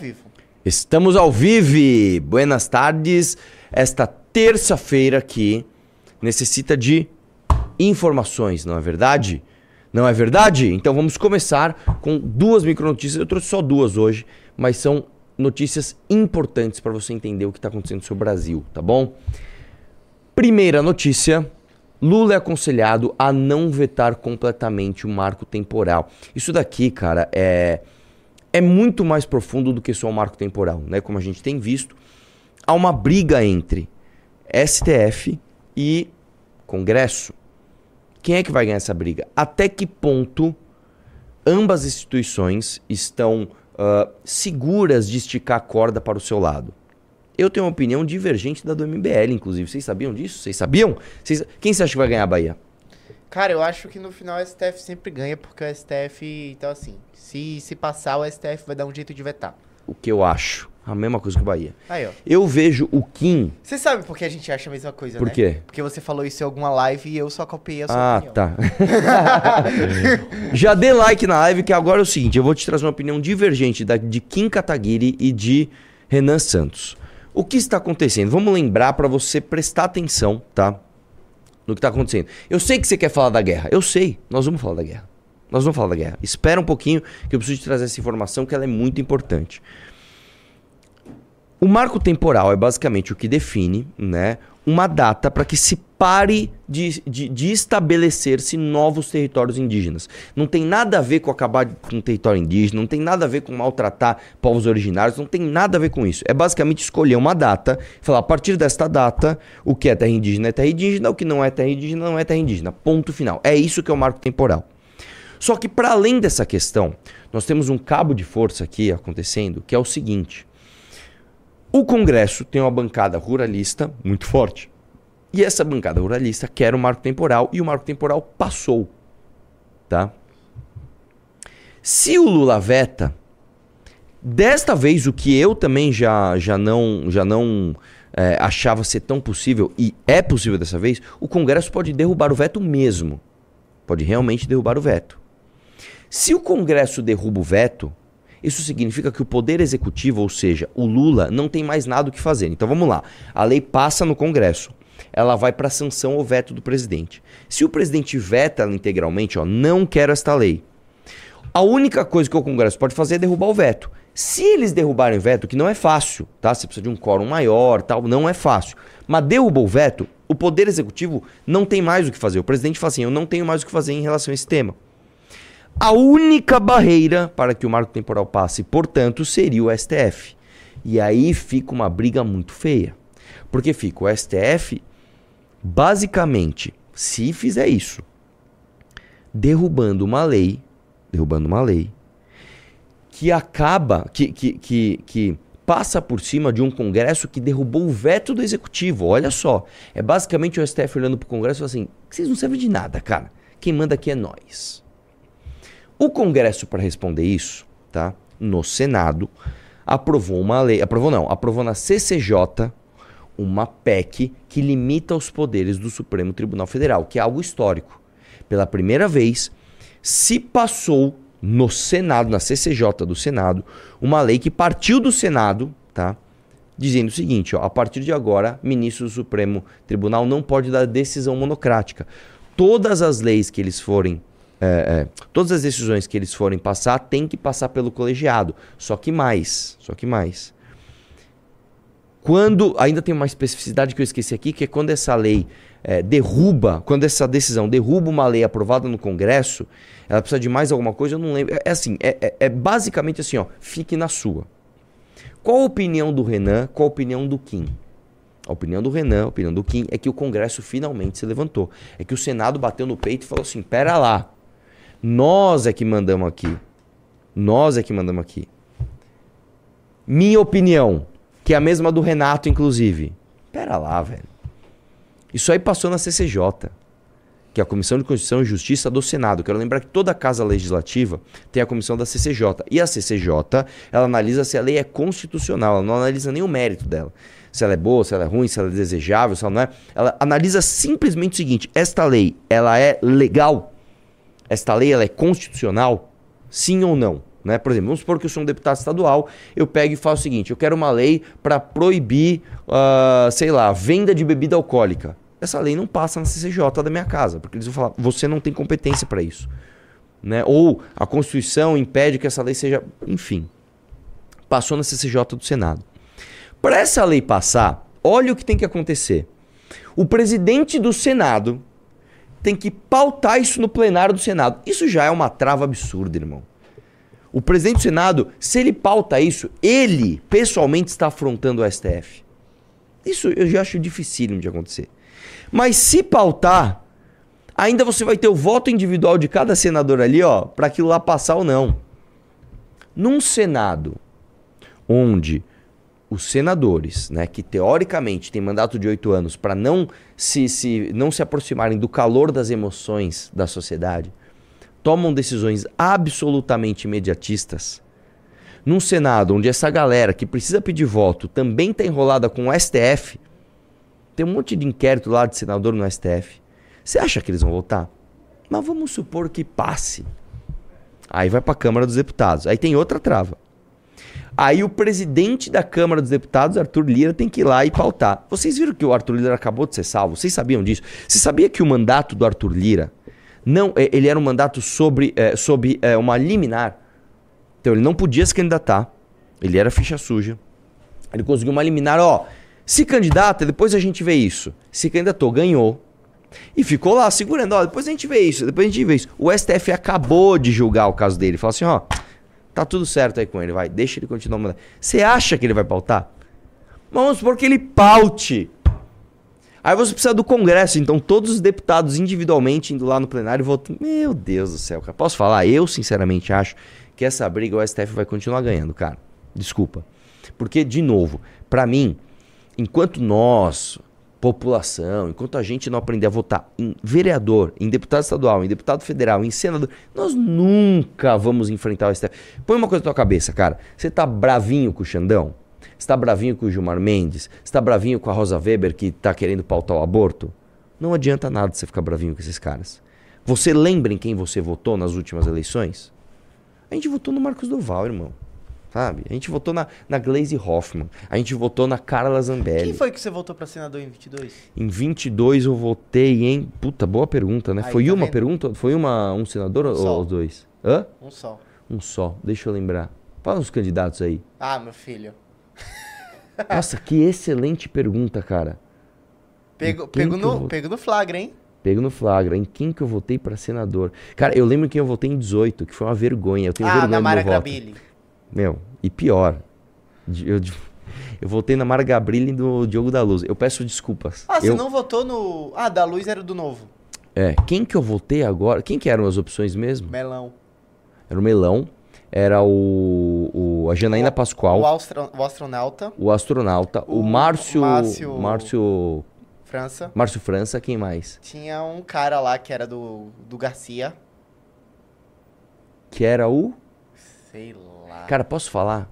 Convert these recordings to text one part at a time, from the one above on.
vivo. Estamos ao vivo! Buenas tardes! Esta terça-feira aqui necessita de informações, não é verdade? Não é verdade? Então vamos começar com duas micronotícias. Eu trouxe só duas hoje, mas são notícias importantes para você entender o que está acontecendo no seu Brasil, tá bom? Primeira notícia: Lula é aconselhado a não vetar completamente o marco temporal. Isso daqui, cara, é é muito mais profundo do que só o marco temporal, né? Como a gente tem visto, há uma briga entre STF e Congresso. Quem é que vai ganhar essa briga? Até que ponto ambas instituições estão uh, seguras de esticar a corda para o seu lado? Eu tenho uma opinião divergente da do MBL, inclusive. Vocês sabiam disso? Vocês sabiam? Quem você acha que vai ganhar a Bahia? Cara, eu acho que no final o STF sempre ganha, porque o STF, então assim, se, se passar, o STF vai dar um jeito de vetar. O que eu acho. A mesma coisa que o Bahia. Aí, ó. Eu vejo o Kim. Você sabe por que a gente acha a mesma coisa, Por né? quê? Porque você falou isso em alguma live e eu só copiei a sua Ah, opinião. tá. Já dê like na live, que agora é o seguinte: eu vou te trazer uma opinião divergente da, de Kim Kataguiri e de Renan Santos. O que está acontecendo? Vamos lembrar para você prestar atenção, tá? No que está acontecendo. Eu sei que você quer falar da guerra. Eu sei. Nós vamos falar da guerra. Nós vamos falar da guerra. Espera um pouquinho que eu preciso te trazer essa informação que ela é muito importante. O marco temporal é basicamente o que define né, uma data para que se pare de, de, de estabelecer-se novos territórios indígenas. Não tem nada a ver com acabar com território indígena, não tem nada a ver com maltratar povos originários, não tem nada a ver com isso. É basicamente escolher uma data falar, a partir desta data, o que é terra indígena é terra indígena, o que não é terra indígena não é terra indígena. Ponto final. É isso que é o marco temporal. Só que para além dessa questão, nós temos um cabo de força aqui acontecendo, que é o seguinte. O Congresso tem uma bancada ruralista muito forte. E essa bancada ruralista quer o marco temporal e o marco temporal passou. Tá? Se o Lula veta, desta vez o que eu também já, já não, já não é, achava ser tão possível, e é possível dessa vez, o Congresso pode derrubar o veto mesmo. Pode realmente derrubar o veto. Se o Congresso derruba o veto, isso significa que o Poder Executivo, ou seja, o Lula, não tem mais nada o que fazer. Então vamos lá. A lei passa no Congresso. Ela vai para sanção ou veto do presidente. Se o presidente veta ela integralmente, ó, não quero esta lei. A única coisa que o Congresso pode fazer é derrubar o veto. Se eles derrubarem o veto, que não é fácil, tá? Você precisa de um quórum maior, tal, não é fácil. Mas derrubou o veto, o Poder Executivo não tem mais o que fazer. O presidente fala assim: eu não tenho mais o que fazer em relação a esse tema. A única barreira para que o marco temporal passe, portanto, seria o STF. E aí fica uma briga muito feia. Porque fica o STF, basicamente, se fizer isso, derrubando uma lei, derrubando uma lei, que acaba, que, que, que, que passa por cima de um Congresso que derrubou o veto do Executivo. Olha só, é basicamente o STF olhando para o Congresso e assim, vocês não servem de nada, cara. Quem manda aqui é nós. O Congresso, para responder isso, tá? No Senado, aprovou uma lei. Aprovou não, aprovou na CCJ uma PEC que limita os poderes do Supremo Tribunal Federal, que é algo histórico. Pela primeira vez, se passou no Senado, na CCJ do Senado, uma lei que partiu do Senado, tá? Dizendo o seguinte, ó, a partir de agora, ministro do Supremo Tribunal não pode dar decisão monocrática. Todas as leis que eles forem é, é, todas as decisões que eles forem passar tem que passar pelo colegiado. Só que mais, só que mais. Quando ainda tem uma especificidade que eu esqueci aqui, que é quando essa lei é, derruba, quando essa decisão derruba uma lei aprovada no Congresso, ela precisa de mais alguma coisa, eu não lembro. É, é assim, é, é, é basicamente assim, ó, fique na sua. Qual a opinião do Renan? Qual a opinião do Kim? A opinião do Renan, a opinião do Kim é que o Congresso finalmente se levantou. É que o Senado bateu no peito e falou assim: pera lá, nós é que mandamos aqui. Nós é que mandamos aqui. Minha opinião, que é a mesma do Renato, inclusive. Pera lá, velho. Isso aí passou na CCJ, que é a Comissão de Constituição e Justiça do Senado. Quero lembrar que toda casa legislativa tem a comissão da CCJ. E a CCJ, ela analisa se a lei é constitucional, ela não analisa nem o mérito dela. Se ela é boa, se ela é ruim, se ela é desejável, se ela não é. Ela analisa simplesmente o seguinte: esta lei, ela é legal? Esta lei ela é constitucional? Sim ou não? Né? Por exemplo, vamos supor que eu sou um deputado estadual, eu pego e faço o seguinte: eu quero uma lei para proibir, uh, sei lá, venda de bebida alcoólica. Essa lei não passa na CCJ da minha casa, porque eles vão falar, você não tem competência para isso. Né? Ou a Constituição impede que essa lei seja. Enfim. Passou na CCJ do Senado. Para essa lei passar, olha o que tem que acontecer. O presidente do Senado tem que pautar isso no plenário do Senado. Isso já é uma trava absurda, irmão. O presidente do Senado, se ele pauta isso, ele pessoalmente está afrontando o STF. Isso eu já acho dificílimo de acontecer. Mas se pautar, ainda você vai ter o voto individual de cada senador ali, ó, para aquilo lá passar ou não. Num Senado onde os senadores, né, que teoricamente têm mandato de oito anos para não se, se, não se aproximarem do calor das emoções da sociedade, tomam decisões absolutamente imediatistas. Num Senado onde essa galera que precisa pedir voto também está enrolada com o STF, tem um monte de inquérito lá de senador no STF. Você acha que eles vão votar? Mas vamos supor que passe. Aí vai para a Câmara dos Deputados. Aí tem outra trava. Aí o presidente da Câmara dos Deputados, Arthur Lira, tem que ir lá e pautar. Vocês viram que o Arthur Lira acabou de ser salvo? Vocês sabiam disso? Você sabia que o mandato do Arthur Lira não, é, ele era um mandato sobre, é, sobre é, uma liminar. Então ele não podia se candidatar. Ele era ficha suja. Ele conseguiu uma liminar, ó. Se candidata, depois a gente vê isso. Se candidatou, ganhou. E ficou lá segurando, ó, depois a gente vê isso, depois a gente vê isso. O STF acabou de julgar o caso dele. Falou assim, ó, Tá tudo certo aí com ele, vai. Deixa ele continuar mandando. Você acha que ele vai pautar? Vamos supor que ele paute. Aí você precisa do Congresso, então todos os deputados individualmente indo lá no plenário votando. Meu Deus do céu, cara. Posso falar? Eu, sinceramente, acho que essa briga o STF vai continuar ganhando, cara. Desculpa. Porque, de novo, para mim, enquanto nós, população, enquanto a gente não aprender a votar em vereador, em deputado estadual, em deputado federal, em senador, nós nunca vamos enfrentar o STF. Põe uma coisa na tua cabeça, cara. Você tá bravinho com o Xandão? Você tá bravinho com o Gilmar Mendes? Você tá bravinho com a Rosa Weber que tá querendo pautar o aborto? Não adianta nada você ficar bravinho com esses caras. Você lembra em quem você votou nas últimas eleições? A gente votou no Marcos Duval, irmão. Sabe? A gente votou na, na Glaze Hoffman. A gente votou na Carla Zambelli. Quem foi que você votou para senador em 22? Em 22 eu votei em. Puta, boa pergunta, né? Aí, foi tá uma vendo? pergunta? Foi uma, um senador ou só. os dois? Hã? Um só. Um só. Deixa eu lembrar. Fala os candidatos aí. Ah, meu filho. Nossa, que excelente pergunta, cara. Pego, pego, que no, vou- pego no flagra, hein? Pego no flagra. Em quem que eu votei pra senador? Cara, eu lembro em quem eu votei em 18, que foi uma vergonha. Eu tenho Ah, vergonha na Mara voto. Meu, e pior. Eu, eu votei na Mara Gabrilli do Diogo da Luz. Eu peço desculpas. Ah, você eu, não votou no... Ah, da Luz era do Novo. É, quem que eu votei agora? Quem que eram as opções mesmo? Melão. Era o Melão, era o, o a Janaína O- Pascoal, O, o, astro- o astronauta, astronauta, o, o Márcio, Márcio- Márcio, França. Márcio França, quem mais? Tinha um cara lá que era do, do Garcia. Que era o, Sei lá. Cara, posso falar?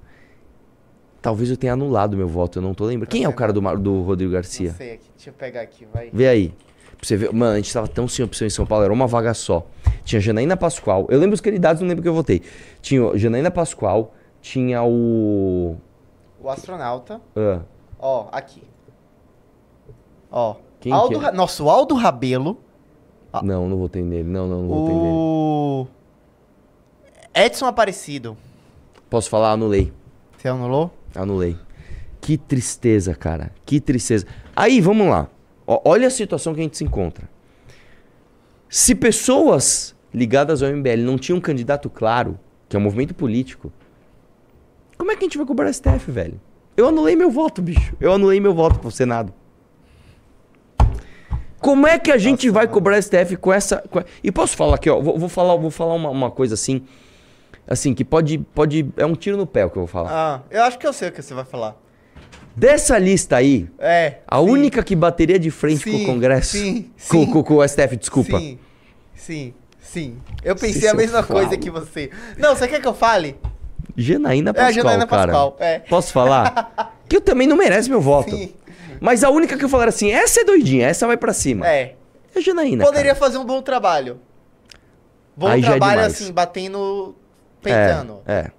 Talvez eu tenha anulado meu voto, eu não tô lembrando. Quem é o cara do, do Rodrigo Garcia? Não sei aqui. Deixa eu pegar aqui, vai. Vê aí. Pra você ver. Mano, a gente tava tão sem opção em São Paulo, era uma vaga só. Tinha Janaína Pascoal. Eu lembro os candidatos, não lembro que eu votei. Tinha o Janaína Pascoal, tinha o. O astronauta. ah, Ó, aqui. Ó. Quem Aldo que é? Ra- Nosso Aldo Rabelo. Ah. não, não votei nele. Não, não, não votei nele. O. Edson Aparecido. Posso falar? Anulei. Você anulou? Anulei. Que tristeza, cara. Que tristeza. Aí, vamos lá. Olha a situação que a gente se encontra. Se pessoas ligadas ao MBL não tinham um candidato claro, que é um movimento político, como é que a gente vai cobrar STF, velho? Eu anulei meu voto, bicho. Eu anulei meu voto pro Senado. Como é que a gente Nossa, vai cobrar STF com essa. com- E posso falar aqui, ó. Vou, vou falar, vou falar uma, uma coisa assim. Assim, que pode, pode. É um tiro no pé o que eu vou falar. Ah, eu acho que eu sei o que você vai falar. Dessa lista aí, É. a sim, única que bateria de frente com Sim, o Congresso. sim, com, sim. com- com o STF, desculpa. Sim, sim, sim. Eu Se pensei a eu mesma coisa que você. Não, você quer que eu fale? Janaína É Pascoal, a Janaína cara. Pascoal, é. Posso falar? que eu também não merece meu voto. Sim. Mas a única que eu falar assim, essa é doidinha, essa vai pra cima. É. É a Janaína, Poderia cara. fazer um bom trabalho. Bom Aí é trabalho, demais. assim, batendo Peitando. É, é.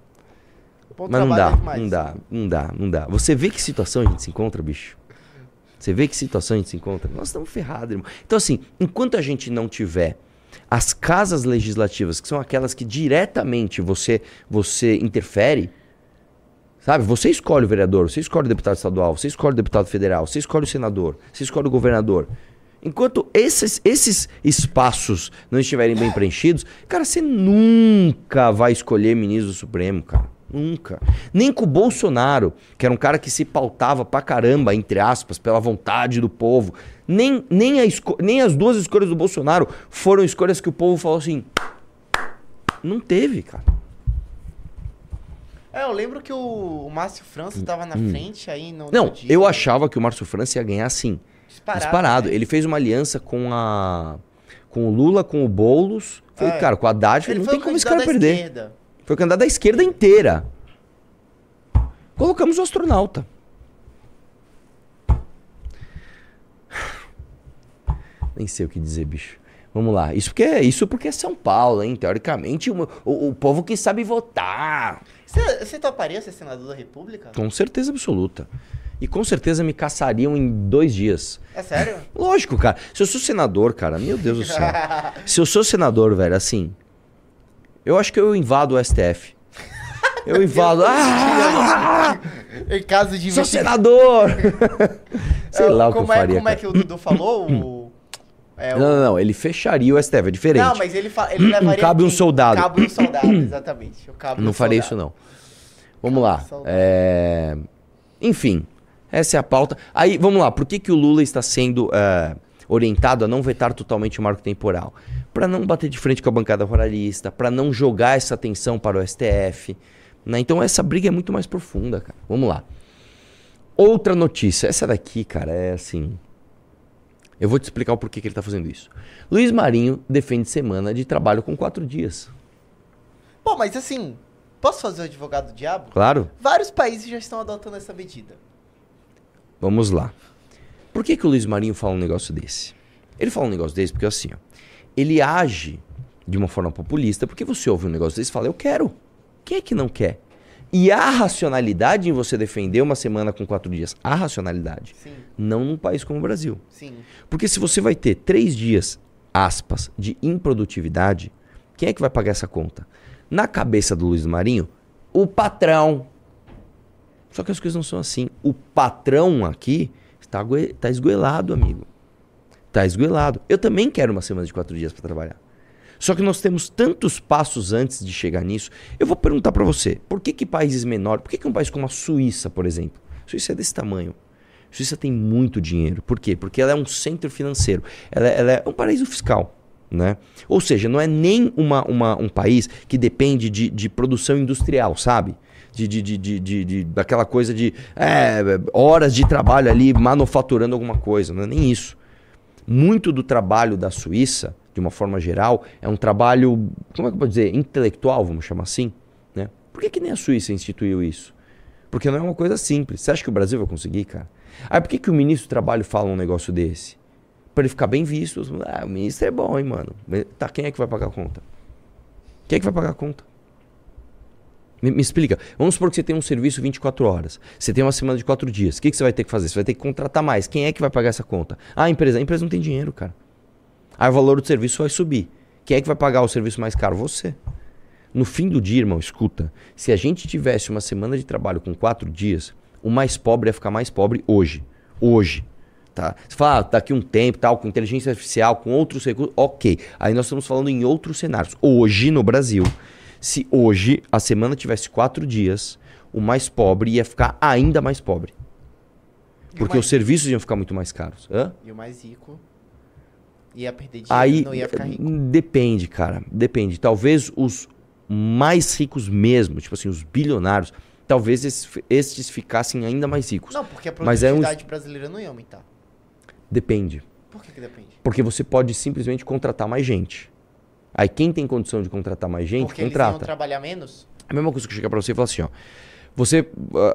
Bom Mas não dá, demais. não dá, não dá, não dá. Você vê que situação a gente se encontra, bicho? Você vê que situação a gente se encontra? Nós estamos ferrados, irmão. Então, assim, enquanto a gente não tiver as casas legislativas, que são aquelas que diretamente você, você interfere, sabe? Você escolhe o vereador, você escolhe o deputado estadual, você escolhe o deputado federal, você escolhe o senador, você escolhe o governador. Enquanto esses, esses espaços não estiverem bem preenchidos, cara, você nunca vai escolher ministro do Supremo, cara. Nunca. Nem com o Bolsonaro, que era um cara que se pautava pra caramba, entre aspas, pela vontade do povo. Nem, nem, a nem as duas escolhas do Bolsonaro foram escolhas que o povo falou assim. Não teve, cara. É, eu lembro que o, o Márcio França tava na frente aí no. Hum. Não, no eu achava que o Márcio França ia ganhar sim. Disparado. Disparado. né? Ele fez uma aliança com a. Com o Lula, com o Boulos. Falei, É. cara, com o Haddad, Ele não foi tem como esse cara perder. esquerda. Foi o candidato da esquerda inteira. Colocamos o astronauta. Nem sei o que dizer, bicho. Vamos lá. Isso porque, isso porque é São Paulo, hein? Teoricamente, o, o, o povo que sabe votar. Você, você toparia ser senador da República? Com certeza absoluta. E com certeza me caçariam em dois dias. É sério? Lógico, cara. Se eu sou senador, cara, meu Deus do céu. Se eu sou senador, velho, assim. Eu acho que eu invado o STF. Eu invado. Ah! em caso de Sou senador! Sei É, lá o que eu é, faria. Como é cara. que o Dudu falou? O, é, o- Não, não, não. Ele fecharia o STF, é diferente. Não, mas ele, fa... ele levaria. Cabe um soldado. Cabe um soldado, exatamente. Não do faria isso, não. Vamos lá. Saudade. É, Enfim, essa é a pauta. Aí, vamos lá. Por que, que o Lula está sendo é, orientado a não vetar totalmente o marco temporal? Para não bater de frente com a bancada ruralista, para não jogar essa tensão para o STF. né? Então, essa briga é muito mais profunda, cara. Vamos lá. Outra notícia. Essa daqui, cara, é assim. Eu vou te explicar o porquê que ele está fazendo isso. Luiz Marinho defende semana de trabalho com quatro dias. Pô, mas assim, posso fazer o advogado do diabo? Claro? Vários países já estão adotando essa medida. Vamos lá. Por que, que o Luiz Marinho fala um negócio desse? Ele fala um negócio desse porque assim, ó, ele age de uma forma populista, porque você ouve um negócio desse e fala, eu quero. Quem é que não quer? E há racionalidade em você defender uma semana com quatro dias. Há racionalidade. Sim, Não num país como o Brasil. sim. Porque se você vai ter três dias, aspas, de improdutividade, quem é que vai pagar essa conta? Na cabeça do Luiz Marinho, o patrão. Só que as coisas não são assim. O patrão aqui está, está esgoelado, amigo. Está esgoelado. Eu também quero uma semana de quatro dias para trabalhar. Só que nós temos tantos passos antes de chegar nisso. Eu vou perguntar para você, por que, que países menores, por que, que um país como a Suíça, por exemplo, Suíça é desse tamanho, Suíça tem muito dinheiro. Por quê? Porque ela é um centro financeiro. Ela, é- ela é um paraíso fiscal. Né? Ou seja, não é nem uma, uma- um país que depende de, de produção industrial, sabe? De, de, de, de, de- daquela coisa de é, horas de trabalho ali manufaturando alguma coisa. Não é nem isso. Muito do trabalho da Suíça, de uma forma geral, é um trabalho, como é que eu posso dizer, intelectual, vamos chamar assim. Né? Por que, que nem a Suíça instituiu isso? Porque não é uma coisa simples. Você acha que o Brasil vai conseguir, cara? Aí por que, que o ministro do Trabalho fala um negócio desse? Pra ele ficar bem visto. Ah, o ministro é bom, hein, mano. Tá, quem é que vai pagar a conta? Quem é que vai pagar a conta? Me, me explica. Vamos supor que você tem um serviço 24 horas. Você tem uma semana de 4 dias. O que, que você vai ter que fazer? Você vai ter que contratar mais. Quem é que vai pagar essa conta? Ah, a empresa. A empresa não tem dinheiro, cara. Aí o valor do serviço vai subir. Quem é que vai pagar o serviço mais caro? Você. No fim do dia, irmão, escuta. Se a gente tivesse uma semana de trabalho com quatro dias, o mais pobre ia ficar mais pobre hoje. Hoje. Tá? Você fala, ah, daqui um tempo, tal, com inteligência artificial, com outros recursos, ok. Aí nós estamos falando em outros cenários. Hoje, no Brasil, se hoje a semana tivesse quatro dias, o mais pobre ia ficar ainda mais pobre. Porque mais- os serviços iam ficar muito mais caros. Hã? E o mais rico ia perder dinheiro, Aí não ia ficar rico. depende, cara. Depende. Talvez os mais ricos mesmo, tipo assim, os bilionários, talvez esses, estes ficassem ainda mais ricos. Não, porque a Mas é um- produtividade brasileira não ia aumentar. Depende. Por que que depende? Porque você pode simplesmente contratar mais gente. Aí quem tem condição de contratar mais gente, Porque contrata. trabalhar menos? A mesma coisa que eu chegar pra você e falar assim, ó. Você,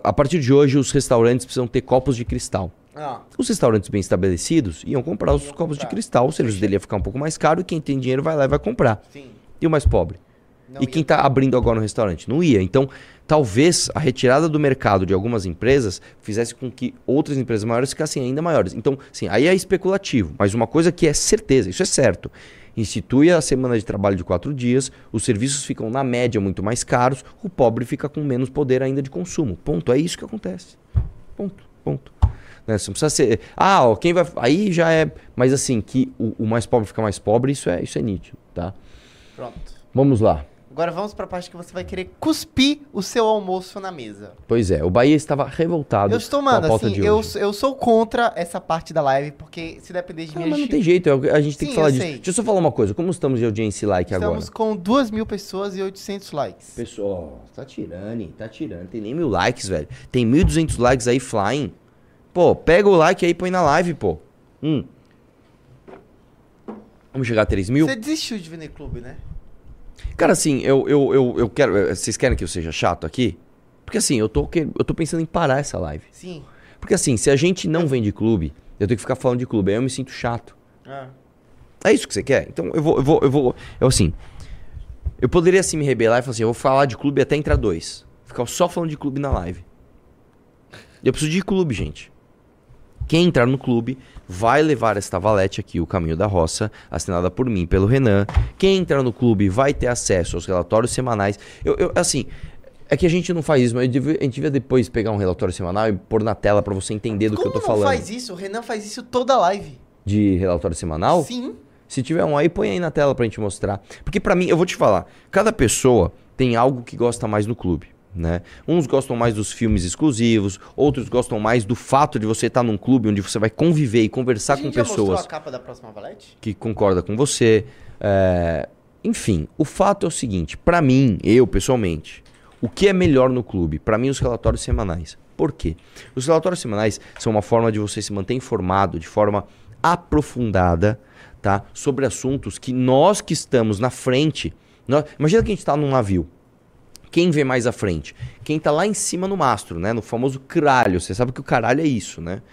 a partir de hoje, os restaurantes precisam ter copos de cristal. Ah, Os restaurantes bem estabelecidos iam comprar os copos de comprar. cristal, o serviço dele ia ficar um pouco mais caro e quem tem dinheiro vai lá e vai comprar. sim. E o mais pobre? Não e ia quem está abrindo agora no restaurante? Não ia. Então, talvez a retirada do mercado de algumas empresas fizesse com que outras empresas maiores ficassem ainda maiores. Então, sim, aí é especulativo. Mas uma coisa que é certeza, isso é certo. Institui a semana de trabalho de quatro dias, os serviços ficam, na média, muito mais caros, o pobre fica com menos poder ainda de consumo. Ponto. É isso que acontece. Ponto. Ponto. Né? Você não precisa ser. Ah, ó, quem vai. Aí já é. Mas assim, que o, o mais pobre fica mais pobre, isso é, isso é nítido, tá? Pronto. Vamos lá. Agora vamos pra parte que você vai querer cuspir o seu almoço na mesa. Pois é, o Bahia estava revoltado. Eu estou, a mano, assim, eu, eu sou contra essa parte da live, porque se depender de mim, a mas não tem jeito, é- a gente tem Sim, que falar disso. sei. Deixa eu só falar uma coisa. Como estamos de audiência e like estamos agora? com 2 mil pessoas e 800 likes. Pessoal, tá tirando? Tá tirando. Tem nem mil likes, velho. Tem 1.200 likes aí flying. Pô, pega o like aí e põe na live, pô. Hum. Vamos chegar a 3 mil? Você desistiu de vender clube, né? Cara, assim, eu, eu, eu, eu quero. eh, Vocês querem que eu seja chato aqui? Porque assim, eu tô, eu tô pensando em parar essa live. Sim. Porque assim, se a gente não vende clube, eu tenho que ficar falando de clube, aí eu me sinto chato. Ah. É isso que você quer? Então eu vou, eu vou, eu vou. Eu assim. Eu poderia assim me rebelar e falar assim, eu vou falar de clube até entrar dois. Ficar só falando de clube na live. Eu preciso de clube, gente. Quem entrar no clube vai levar esta valete aqui, o Caminho da Roça, assinada por mim, pelo Renan. Quem entrar no clube vai ter acesso aos relatórios semanais. Eu, eu- assim, é que a gente não faz isso, mas devia- a gente devia depois pegar um relatório semanal e pôr na tela pra você entender do Como que eu tô não falando. faz isso? O Renan faz isso toda live. De relatório semanal? Sim. Se tiver um aí, põe aí na tela pra gente mostrar. Porque pra mim, eu vou te falar, cada pessoa tem algo que gosta mais no clube. Né? Uns gostam mais dos filmes exclusivos, outros gostam mais do fato de você estar num clube onde você vai conviver e conversar a com gente já mostrou pessoas a capa da próxima valete? que concordam com você. É, Enfim, o fato é o seguinte: pra mim, eu pessoalmente, o que é melhor no clube? Pra mim, os relatórios semanais. Por quê? Os relatórios semanais são uma forma de você se manter informado de forma aprofundada, tá? Sobre assuntos que nós que estamos na frente. nós- Imagina que a gente está num navio. Quem vê mais à frente? Quem tá lá em cima no mastro, né? No famoso caralho. Você sabe que o caralho é isso, né?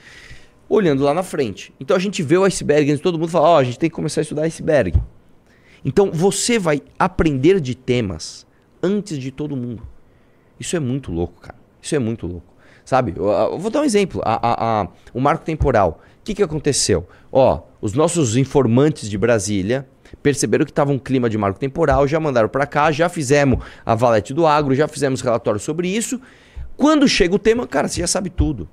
Olhando lá na frente. Então a gente vê o iceberg e todo mundo fala: Ó, a gente tem que começar a estudar iceberg. Então você vai aprender de temas antes de todo mundo. Isso é muito louco, cara. Isso é muito louco. Sabe? Eu, eu vou dar um exemplo. A- a- a- o marco temporal. O que, que aconteceu? Ó, os nossos informantes de Brasília perceberam que estava um clima de marco temporal, já mandaram para cá, já fizemos a valete do agro, já fizemos relatório sobre isso. Quando chega o tema, cara, você já sabe tudo.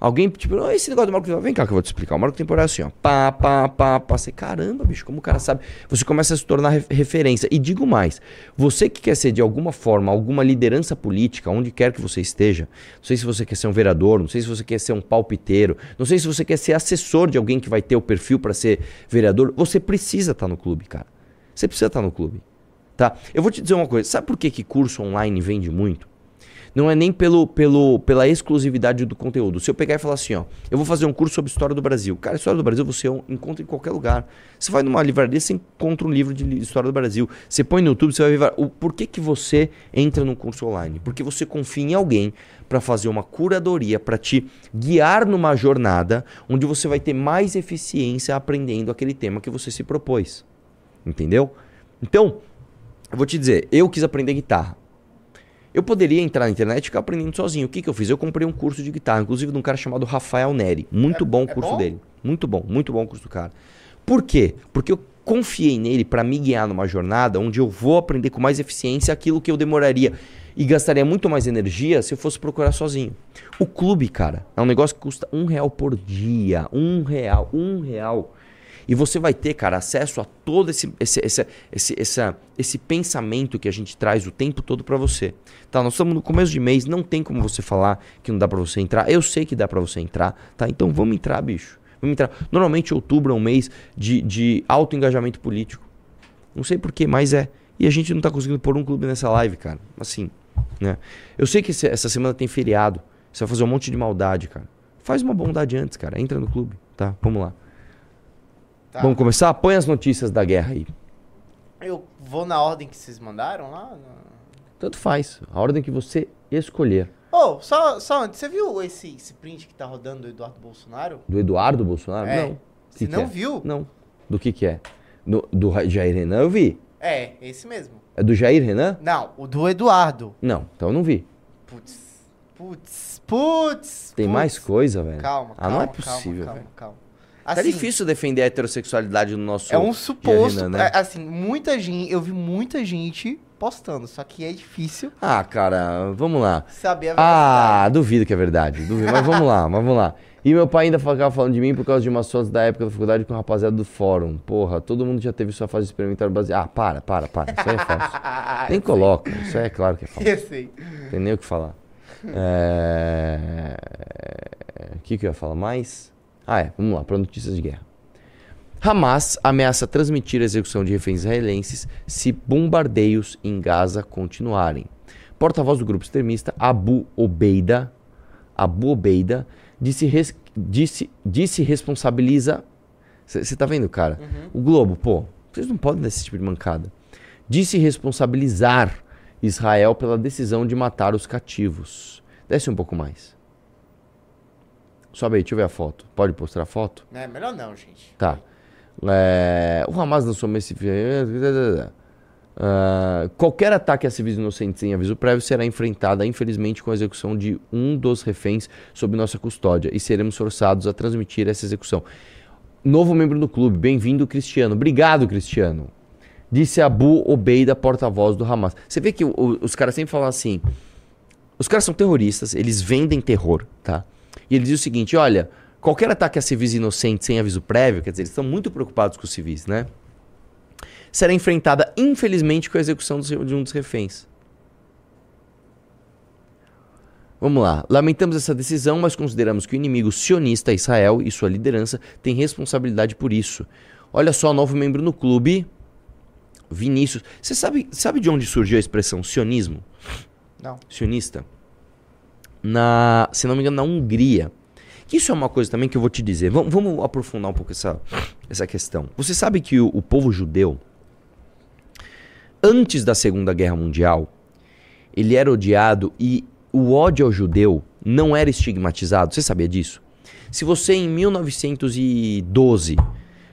Alguém, tipo, "Ah, esse negócio do marco temporal, vem cá que eu vou te explicar. O marco temporal é assim, ó. Pá, pá, pá, pá. Você, caramba, bicho, como o cara sabe? Você começa a se tornar re- referência. E digo mais, você que quer ser de alguma forma, alguma liderança política, onde quer que você esteja, não sei se você quer ser um vereador, não sei se você quer ser um palpiteiro, não sei se você quer ser assessor de alguém que vai ter o perfil para ser vereador, você precisa estar no clube, cara. Você precisa estar no clube. Tá? Eu vou te dizer uma coisa, sabe por que, que curso online vende muito? Não é nem pelo, pelo, pela exclusividade do conteúdo. Se eu pegar e falar assim, ó, eu vou fazer um curso sobre história do Brasil. Cara, história do Brasil você encontra em qualquer lugar. Você vai numa livraria, você encontra um livro de história do Brasil. Você põe no YouTube, você vai ver o por que, que você entra num curso online. Porque você confia em alguém para fazer uma curadoria, para te guiar numa jornada onde você vai ter mais eficiência aprendendo aquele tema que você se propôs. Entendeu? Então, eu vou te dizer, eu quis aprender guitarra. Eu poderia entrar na internet e ficar aprendendo sozinho. O que, que eu fiz? Eu comprei um curso de guitarra, inclusive de um cara chamado Rafael Neri. Muito É- bom o é curso bom? dele. Muito bom, muito bom o curso do cara. Por quê? Porque eu confiei nele para me guiar numa jornada onde eu vou aprender com mais eficiência aquilo que eu demoraria e gastaria muito mais energia se eu fosse procurar sozinho. O clube, cara, é um negócio que custa um real por dia. Um real, um real. E você vai ter, cara, acesso a todo esse, esse, esse, esse, esse pensamento que a gente traz o tempo todo pra você. Tá, nós estamos no começo de mês, não tem como você falar que não dá pra você entrar. Eu sei que dá pra você entrar, tá? Então vamos entrar, bicho. Vamos entrar. Normalmente outubro é um mês de, de alto engajamento político. Não sei porquê, mas é. E a gente não tá conseguindo pôr um clube nessa live, cara. Assim, né? Eu sei que essa semana tem feriado. Você vai fazer um monte de maldade, cara. Faz uma bondade antes, cara. Entra no clube, tá? Vamos lá. Tá. Vamos começar? Põe as notícias da guerra aí. Eu vou na ordem que vocês mandaram lá? Tanto faz. A ordem que você escolher. Oh, só, só antes, você viu esse, esse print que tá rodando do Eduardo Bolsonaro? Do Eduardo Bolsonaro? É. Não. Você Que não que é? viu? Não. Do que que é? Do Ra- Jair Renan eu vi. É, esse mesmo. É do Jair Renan? Não, o do Eduardo. Não, então eu não vi. Putz, putz, putz. Tem putz. mais coisa, velho. Calma, Ah, calma. não é calma, possível, calma, velho. calma. Tá Assim, difícil defender a heterossexualidade no nosso É um suposto. Né? é, assim, muita gente. Eu vi muita gente postando, só que é difícil Ah, cara, vamos lá. saber a Ah, duvido que é verdade. Duvido. Mas vamos lá, mas vamos lá. E meu pai ainda ficava falando de mim por causa de umas fotos da época da faculdade com o rapaziada do fórum. Porra, todo mundo já teve sua fase experimental baseada. Ah, para, para, para. Isso aí é falso. verdade. Nem coloca. Isso aí é claro que é falso. Eu sei. Não tem nem o que falar. É... O que, que eu ia falar mais? Ah, é. Vamos lá, para notícias de guerra. Hamas ameaça transmitir a execução de reféns israelenses se bombardeios em Gaza continuarem. Porta-voz do grupo extremista Abu Obeida, Abu Obeida disse, res- disse, disse responsabiliza. Você tá vendo, cara? O Globo, pô, vocês não podem dar esse tipo de mancada. Disse responsabilizar Israel pela decisão de matar os cativos. Desce um pouco mais. Sobe aí, deixa eu ver a foto. Pode postar a foto? É melhor não, gente. Tá. É, o Hamas lançou esse. Ah, qualquer ataque a civis inocentes sem aviso prévio será enfrentada, infelizmente, com a execução de um dos reféns sob nossa custódia e seremos forçados a transmitir essa execução. Novo membro do clube, bem-vindo, Cristiano. Obrigado, Cristiano. Disse Abu Obeida, porta-voz do Hamas. Você vê que o- o- os caras sempre falam assim: os caras são terroristas, eles vendem terror, tá? E ele diz o seguinte: olha, qualquer ataque a civis inocentes sem aviso prévio, quer dizer, eles estão muito preocupados com os civis, né? Será enfrentada, infelizmente, com a execução de um dos reféns. Vamos lá. Lamentamos essa decisão, mas consideramos que o inimigo sionista, Israel, e sua liderança têm responsabilidade por isso. Olha só, novo membro no clube, Vinícius. Você sabe, sabe de onde surgiu a expressão sionismo? Não. sionista na, se não me engano, na Hungria. Isso é uma coisa também que eu vou te dizer. Vamos, vamos aprofundar um pouco essa, essa questão. Você sabe que o, o povo judeu, antes da Segunda Guerra Mundial, ele era odiado e o ódio ao judeu não era estigmatizado. Você sabia disso? Se você em 1912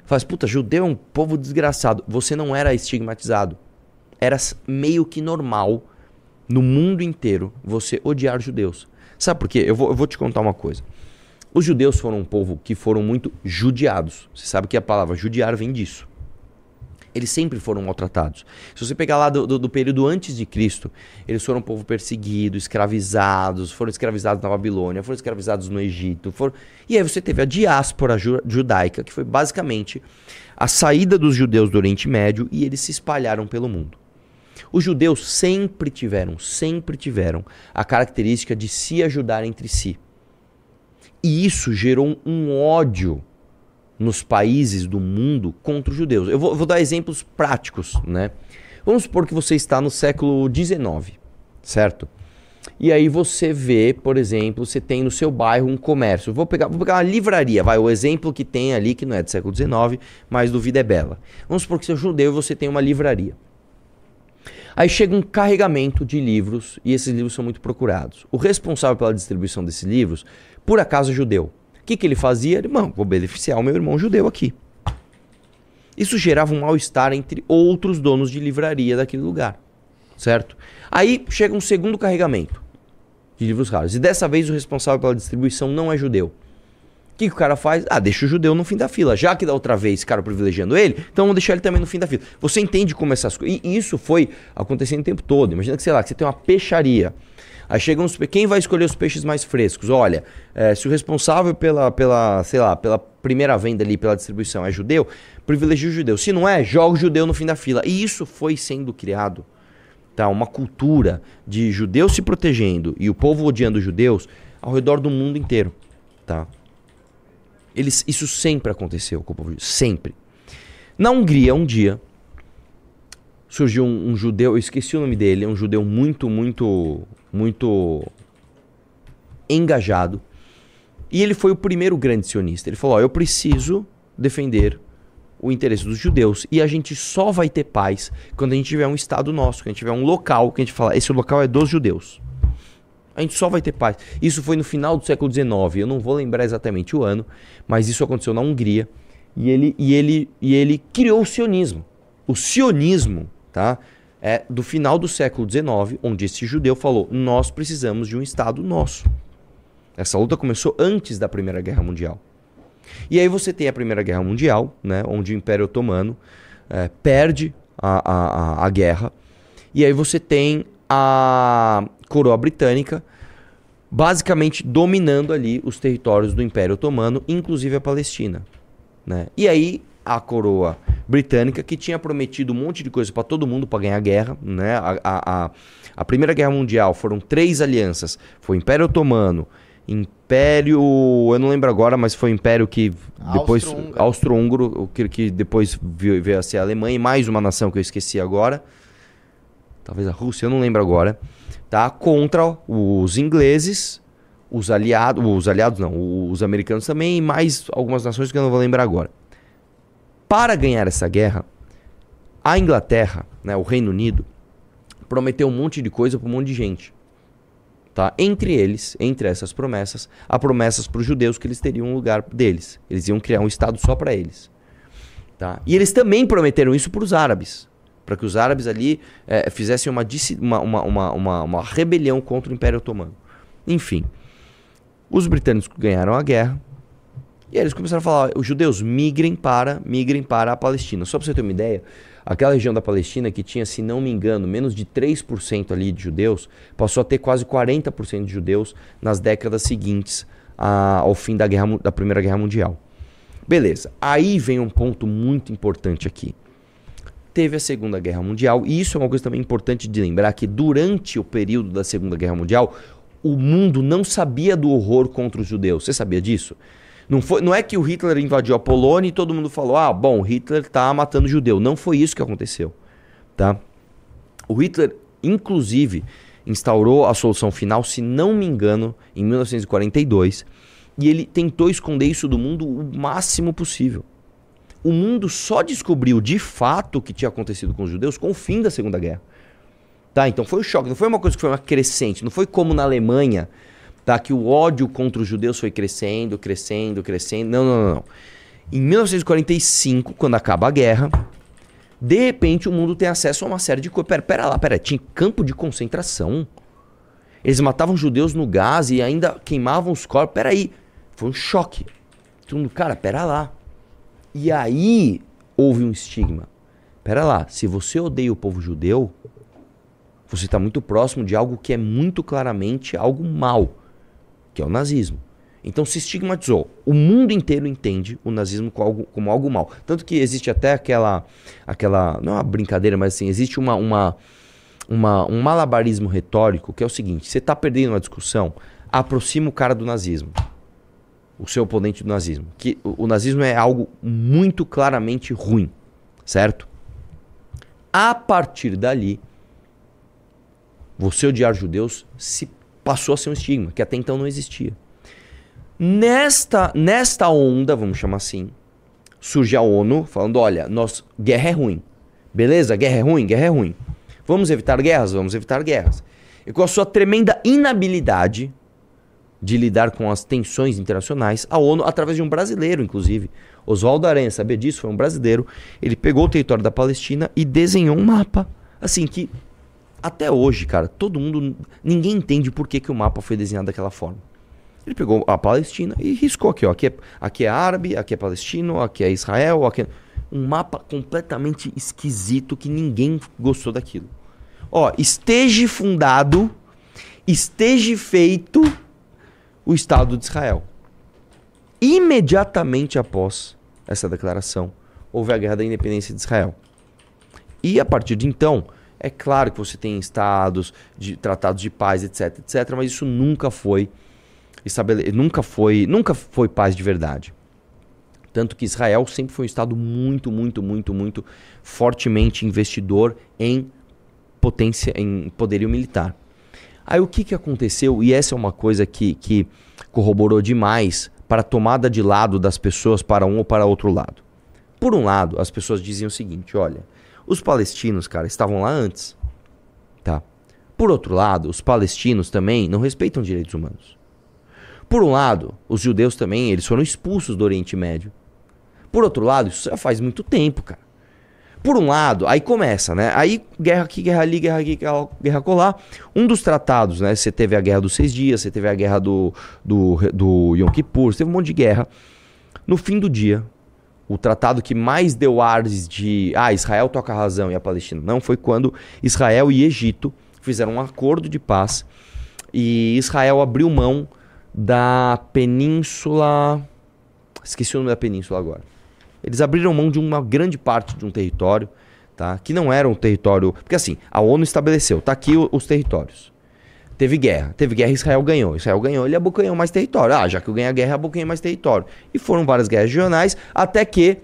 faz, puta, judeu é um povo desgraçado, você não era estigmatizado. Era meio que normal no mundo inteiro você odiar judeus. Sabe por quê? Eu vou, eu vou te contar uma coisa. Os judeus foram um povo que foram muito judiados. Você sabe que a palavra judiar vem disso. Eles sempre foram maltratados. Se você pegar lá do, do- do período antes de Cristo, eles foram um povo perseguido, escravizados, foram escravizados na Babilônia, foram escravizados no Egito. Foram... E aí você teve a diáspora ju- judaica, que foi basicamente a saída dos judeus do Oriente Médio e eles se espalharam pelo mundo. Os judeus sempre tiveram, sempre tiveram a característica de se ajudar entre si. E isso gerou um ódio nos países do mundo contra os judeus. Eu vou, vou dar exemplos práticos, né? Vamos supor que você está no século XIX, certo? E aí você vê, por exemplo, você tem no seu bairro um comércio. Vou pegar, vou pegar uma livraria, vai, o exemplo que tem ali, que não é do século XIX, mas do Vida é Bela. Vamos supor que você é judeu e você tem uma livraria. Aí chega um carregamento de livros e esses livros são muito procurados. O responsável pela distribuição desses livros, por acaso, é judeu. O que, que ele fazia? Ele, mano, vou beneficiar o meu irmão judeu aqui. Isso gerava um mal-estar entre outros donos de livraria daquele lugar, certo? Aí chega um segundo carregamento de livros raros. E dessa vez o responsável pela distribuição não é judeu. O que, que o cara faz? Ah, deixa o judeu no fim da fila. Já que da outra vez ficaram privilegiando ele, então vamos deixar ele também no fim da fila. Você entende como essas coisas. E isso foi acontecendo o tempo todo. Imagina que, sei lá, que você tem uma peixaria. Aí chegam os. Quem vai escolher os peixes mais frescos? Olha, eh, se o responsável pela, pela, sei lá, pela primeira venda ali, pela distribuição é judeu, privilegia o judeu. Se não é, joga o judeu no fim da fila. E isso foi sendo criado. Tá? Uma cultura de judeus se protegendo e o povo odiando os judeus ao redor do mundo inteiro. Tá? Eles, isso sempre aconteceu com o povo judeu. Sempre. Na Hungria, um dia, surgiu um, um judeu, eu esqueci o nome dele, é um judeu muito, muito, muito engajado. E ele foi o primeiro grande sionista. Ele falou: eu preciso defender o interesse dos judeus. E a gente só vai ter paz quando a gente tiver um estado nosso, quando a gente tiver um local que a gente fala, esse local é dos judeus. A gente só vai ter paz. Isso foi no final do século XIX. Eu não vou lembrar exatamente o ano, mas isso aconteceu na Hungria. E ele, e ele, e ele criou o sionismo. O sionismo, tá? é do final do século XIX, onde esse judeu falou: nós precisamos de um Estado nosso. Essa luta começou antes da Primeira Guerra Mundial. E aí você tem a Primeira Guerra Mundial, né, onde o Império Otomano é, perde a, a, a guerra. E aí você tem a coroa britânica basicamente dominando ali os territórios do Império Otomano, inclusive a Palestina. Né? E aí a coroa britânica, que tinha prometido um monte de coisa para todo mundo para ganhar a guerra, né? A, a, a, Primeira Guerra Mundial foram três alianças: foi o Império Otomano, Império. Eu não lembro agora, mas foi o Império que depois. Austro-Húngaro, que, que depois veio, veio a ser a Alemanha, e mais uma nação que eu esqueci agora. Talvez a Rússia, eu não lembro agora. Tá? Contra os ingleses, os aliados. Os aliados não, os americanos também, e mais algumas nações que eu não vou lembrar agora. Para ganhar essa guerra, a Inglaterra, né, o Reino Unido, prometeu um monte de coisa para um monte de gente. Tá? Entre eles, entre essas promessas, há promessas para os judeus que eles teriam um lugar deles. Eles iam criar um estado só para eles. Tá? E eles também prometeram isso para os árabes, para que os árabes ali é, fizessem uma, uma, uma, uma, uma rebelião contra o Império Otomano. Enfim, os britânicos ganharam a guerra e eles começaram a falar: os judeus migrem para, migrem para a Palestina. Só para você ter uma ideia, Aquela região da Palestina que tinha, se não me engano, menos de 3% ali de judeus, passou a ter quase 40% de judeus nas décadas seguintes a, ao fim da, guerra, da Primeira Guerra Mundial. Beleza, aí vem um ponto muito importante aqui. Teve a Segunda Guerra Mundial, e isso é uma coisa também importante de lembrar que durante o período da Segunda Guerra Mundial, o mundo não sabia do horror contra os judeus. Você sabia disso? Não, foi, não é que o Hitler invadiu a Polônia e todo mundo falou: ah, bom, Hitler tá matando judeu. Não foi isso que aconteceu. Tá? O Hitler, inclusive, instaurou a solução final, se não me engano, em 1942, e ele tentou esconder isso do mundo o máximo possível. O mundo só descobriu de fato o que tinha acontecido com os judeus com o fim da Segunda Guerra. Tá, então foi um choque, não foi uma coisa que foi uma crescente, não foi como na Alemanha, tá? que o ódio contra os judeus foi crescendo, crescendo, crescendo. Não, não, não. Em 1945, quando acaba a guerra, de repente o mundo tem acesso a uma série de coisas. Pera, pera lá, pera, tinha campo de concentração. Eles matavam judeus no gás e ainda queimavam os corpos. Pera aí, foi um choque. Todo mundo, cara, pera lá. E aí houve um estigma. Pera lá, se você odeia o povo judeu, você está muito próximo de algo que é muito claramente algo mal que é o nazismo. Então se estigmatizou. O mundo inteiro entende o nazismo como algo, como algo mal. Tanto que existe até aquela, aquela não é uma brincadeira, mas assim, existe uma, uma, uma um malabarismo retórico que é o seguinte: você está perdendo uma discussão, aproxima o cara do nazismo, o seu oponente do nazismo. Que o, o nazismo é algo muito claramente ruim, certo? A partir dali, você odiar judeus se passou a ser um estigma, que até então não existia. Nesta, nesta onda, vamos chamar assim, surge a ONU falando: olha, nós, guerra é ruim. Beleza? Guerra é ruim? Guerra é ruim. Vamos evitar guerras? Vamos evitar guerras. E com a sua tremenda inabilidade de lidar com as tensões internacionais, a ONU, através de um brasileiro, inclusive, Oswaldo Aranha, sabia disso? Foi um brasileiro. Ele pegou o território da Palestina e desenhou um mapa, assim, que até hoje, cara, todo mundo. Ninguém entende por que, que o mapa foi desenhado daquela forma. Ele pegou a Palestina e riscou aqui, ó. Aqui é, aqui é árabe, aqui é palestino, aqui é Israel, aqui é... Um mapa completamente esquisito que ninguém gostou daquilo. Ó, esteja fundado, esteja feito o Estado de Israel. Imediatamente após essa declaração, houve a Guerra da Independência de Israel. E a partir de então, é claro que você tem estados, de tratados de paz, etc, etc, mas isso nunca foi estabele... nunca foi, nunca foi paz de verdade. Tanto que Israel sempre foi um estado muito, muito, muito, muito fortemente investidor em potência, em poderio militar. Aí o que, que aconteceu? E essa é uma coisa que, que corroborou demais para a tomada de lado das pessoas para um ou para outro lado. Por um lado, as pessoas diziam o seguinte: olha, os palestinos, cara, estavam lá antes. Tá? Por outro lado, os palestinos também não respeitam direitos humanos. Por um lado, os judeus também, eles foram expulsos do Oriente Médio. Por outro lado, isso já faz muito tempo, cara. Por um lado, aí começa, né? Aí guerra aqui, guerra ali, guerra aqui, guerra, colar. Um dos tratados, né? Você teve a guerra dos seis dias, você teve a guerra do, do, do Yom Kippur, você teve um monte de guerra. No fim do dia, o tratado que mais deu ares de ah, Israel toca a razão e a Palestina não foi quando Israel e Egito fizeram um acordo de paz e Israel abriu mão da península. Esqueci o nome da península agora. Eles abriram mão de uma grande parte de um território, tá? Que não era um território. Porque assim, a ONU estabeleceu, tá aqui os territórios. Teve guerra. Teve guerra Israel ganhou. Israel ganhou, ele abocanhou mais território. Ah, já que eu ganhei a guerra, abocanhei mais território. E foram várias guerras regionais, até que,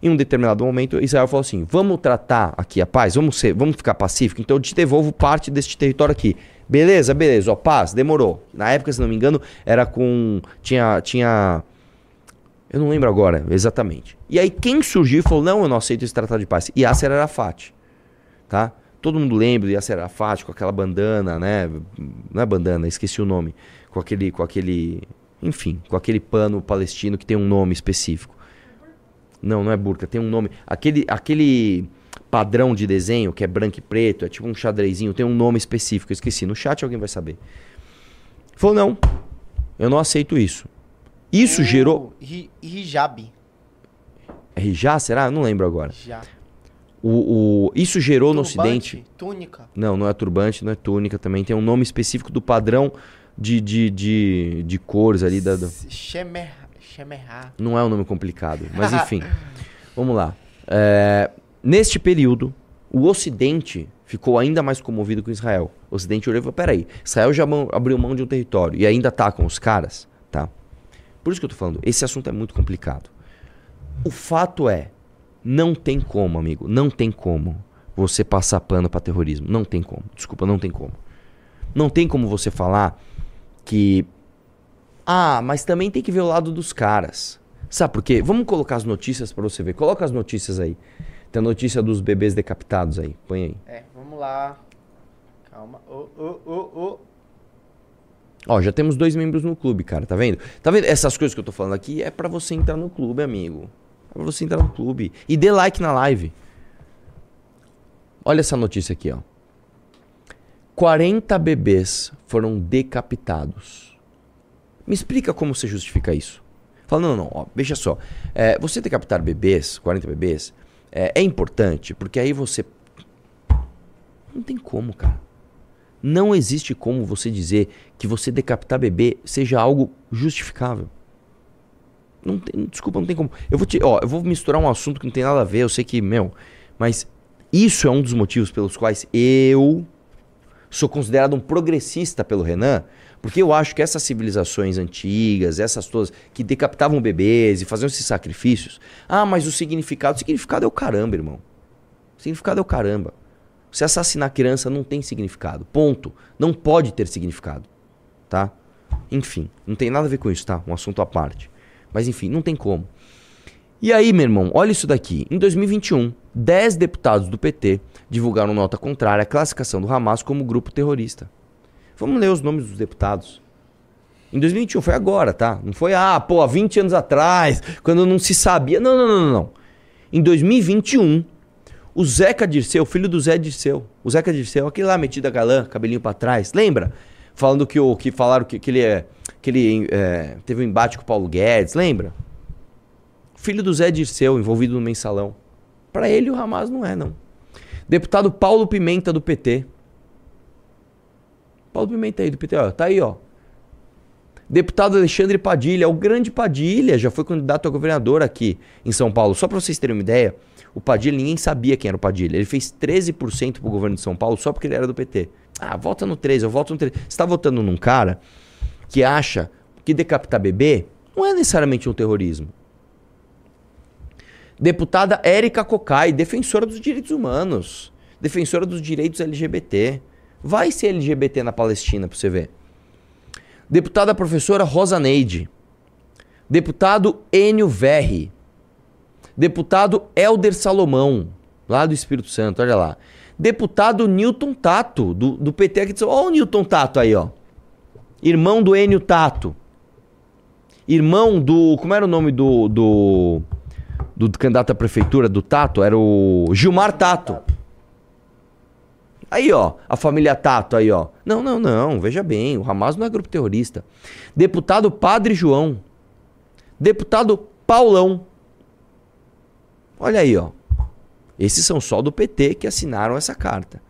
em um determinado momento, Israel falou assim: vamos tratar aqui a paz, vamos, ser, vamos ficar pacífico, então eu te devolvo parte deste território aqui. Beleza, beleza, ó, paz, demorou. Na época, se não me engano, era com. Tinha. tinha eu não lembro agora exatamente. E aí quem surgiu e falou: não, eu não aceito esse tratado de paz? Yasser Arafat. Tá? Todo mundo lembra de Yasser Arafat com aquela bandana, né? Não é bandana, esqueci o nome. Com aquele, com aquele, enfim, com aquele pano palestino que tem um nome específico. Não, não é burca, tem um nome. Aquele, aquele padrão de desenho que é branco e preto, é tipo um xadrezinho, tem um nome específico, eu esqueci. No chat alguém vai saber. Falou, não, eu não aceito isso. Isso O gerou. Ri- Hijab. É Rijá, será? Eu não lembro agora. O, o- isso gerou no Turbante, Ocidente. Túnica. Não, não é turbante, não é túnica também. Tem um nome específico do padrão de, de, de, de cores ali. Da, do- Shemer. Não é um nome complicado, mas enfim. vamos lá. É, neste período, o Ocidente ficou ainda mais comovido com Israel. O Ocidente olhou e falou: peraí, Israel já abriu mão de um território e ainda tá com os caras, tá? Por isso que eu tô falando, esse assunto é muito complicado. O fato é, não tem como, amigo, não tem como você passar pano pra terrorismo. Não tem como. Desculpa, não tem como. Não tem como você falar que. Ah, mas também tem que ver o lado dos caras. Sabe por quê? Vamos colocar as notícias pra você ver. Coloca as notícias aí. Tem a notícia dos bebês decapitados aí. Põe aí. É, vamos lá. Calma. Ô, ô, ô, ô. Ó, já temos dois membros no clube, cara, tá vendo? Tá vendo? Essas coisas que eu tô falando aqui é pra você entrar no clube, amigo. É pra você entrar no clube. E dê like na live. Olha essa notícia aqui, ó. 40 bebês foram decapitados. Me explica como você justifica isso. Fala, não, não, ó, veja só. É, você decapitar bebês, 40 bebês, é, é importante, porque aí você. Não tem como, cara. Não existe como você dizer que você decapitar bebê seja algo justificável. Não tem, desculpa, não tem como. Eu vou te, ó, eu vou misturar um assunto que não tem nada a ver, eu sei que, meu, mas isso é um dos motivos pelos quais eu sou considerado um progressista pelo Renan, porque eu acho que essas civilizações antigas, essas todas que decapitavam bebês e faziam esses sacrifícios, ah, mas o significado, o significado é o caramba, irmão. O significado é o caramba. Você assassinar criança não tem significado. Ponto. Não pode ter significado. Tá? Enfim, não tem nada a ver com isso, tá? Um assunto à parte. Mas enfim, não tem como. E aí, meu irmão, olha isso daqui. Em 2021, 10 deputados do PT divulgaram nota contrária à classificação do Hamas como grupo terrorista. Vamos ler os nomes dos deputados. Em 2021, foi agora, tá? Não foi, ah, pô, há 20 anos atrás, quando não se sabia. Não, não, não. não. Em 2021, o Zeca Dirceu, filho do Zé Dirceu. O Zeca Dirceu, aquele lá metido a galã, cabelinho pra trás. Lembra? Falando que, o, que falaram que, que ele, é, que ele é, teve um embate com o Paulo Guedes. Lembra? Filho do Zé Dirceu, envolvido no mensalão. Pra ele, o Hamas não é, não. Deputado Paulo Pimenta, do PT. Paulo Pimenta aí, do PT, ó. Tá aí, ó. Deputado Alexandre Padilha, o grande Padilha, já foi candidato a governador aqui em São Paulo. Só pra vocês terem uma ideia, o Padilha, ninguém sabia quem era o Padilha. Ele fez 13% pro governo de São Paulo só porque ele era do PT. Ah, vota no 13, eu voto no 13. Você tá votando num cara que acha que decapitar bebê não é necessariamente um terrorismo. Deputada Érica Cocai, defensora dos direitos humanos, defensora dos direitos LGBT. Vai ser LGBT na Palestina pra você ver. Deputada professora Rosa Neide. Deputado Enio Verri. Deputado Elder Salomão, lá do Espírito Santo, olha lá. Deputado Newton Tato, do, do PT aqui de São Paulo. Olha o Newton Tato aí, ó. Irmão do Enio Tato. Irmão do. Como era o nome do. do do candidato à prefeitura, do Tato, era o Gilmar Tato. Aí, ó, a família Tato aí, ó. Não, não, não, veja bem, o Hamas não é grupo terrorista. Deputado Padre João. Deputado Paulão. Olha aí, ó. Esses são só do PT que assinaram essa carta.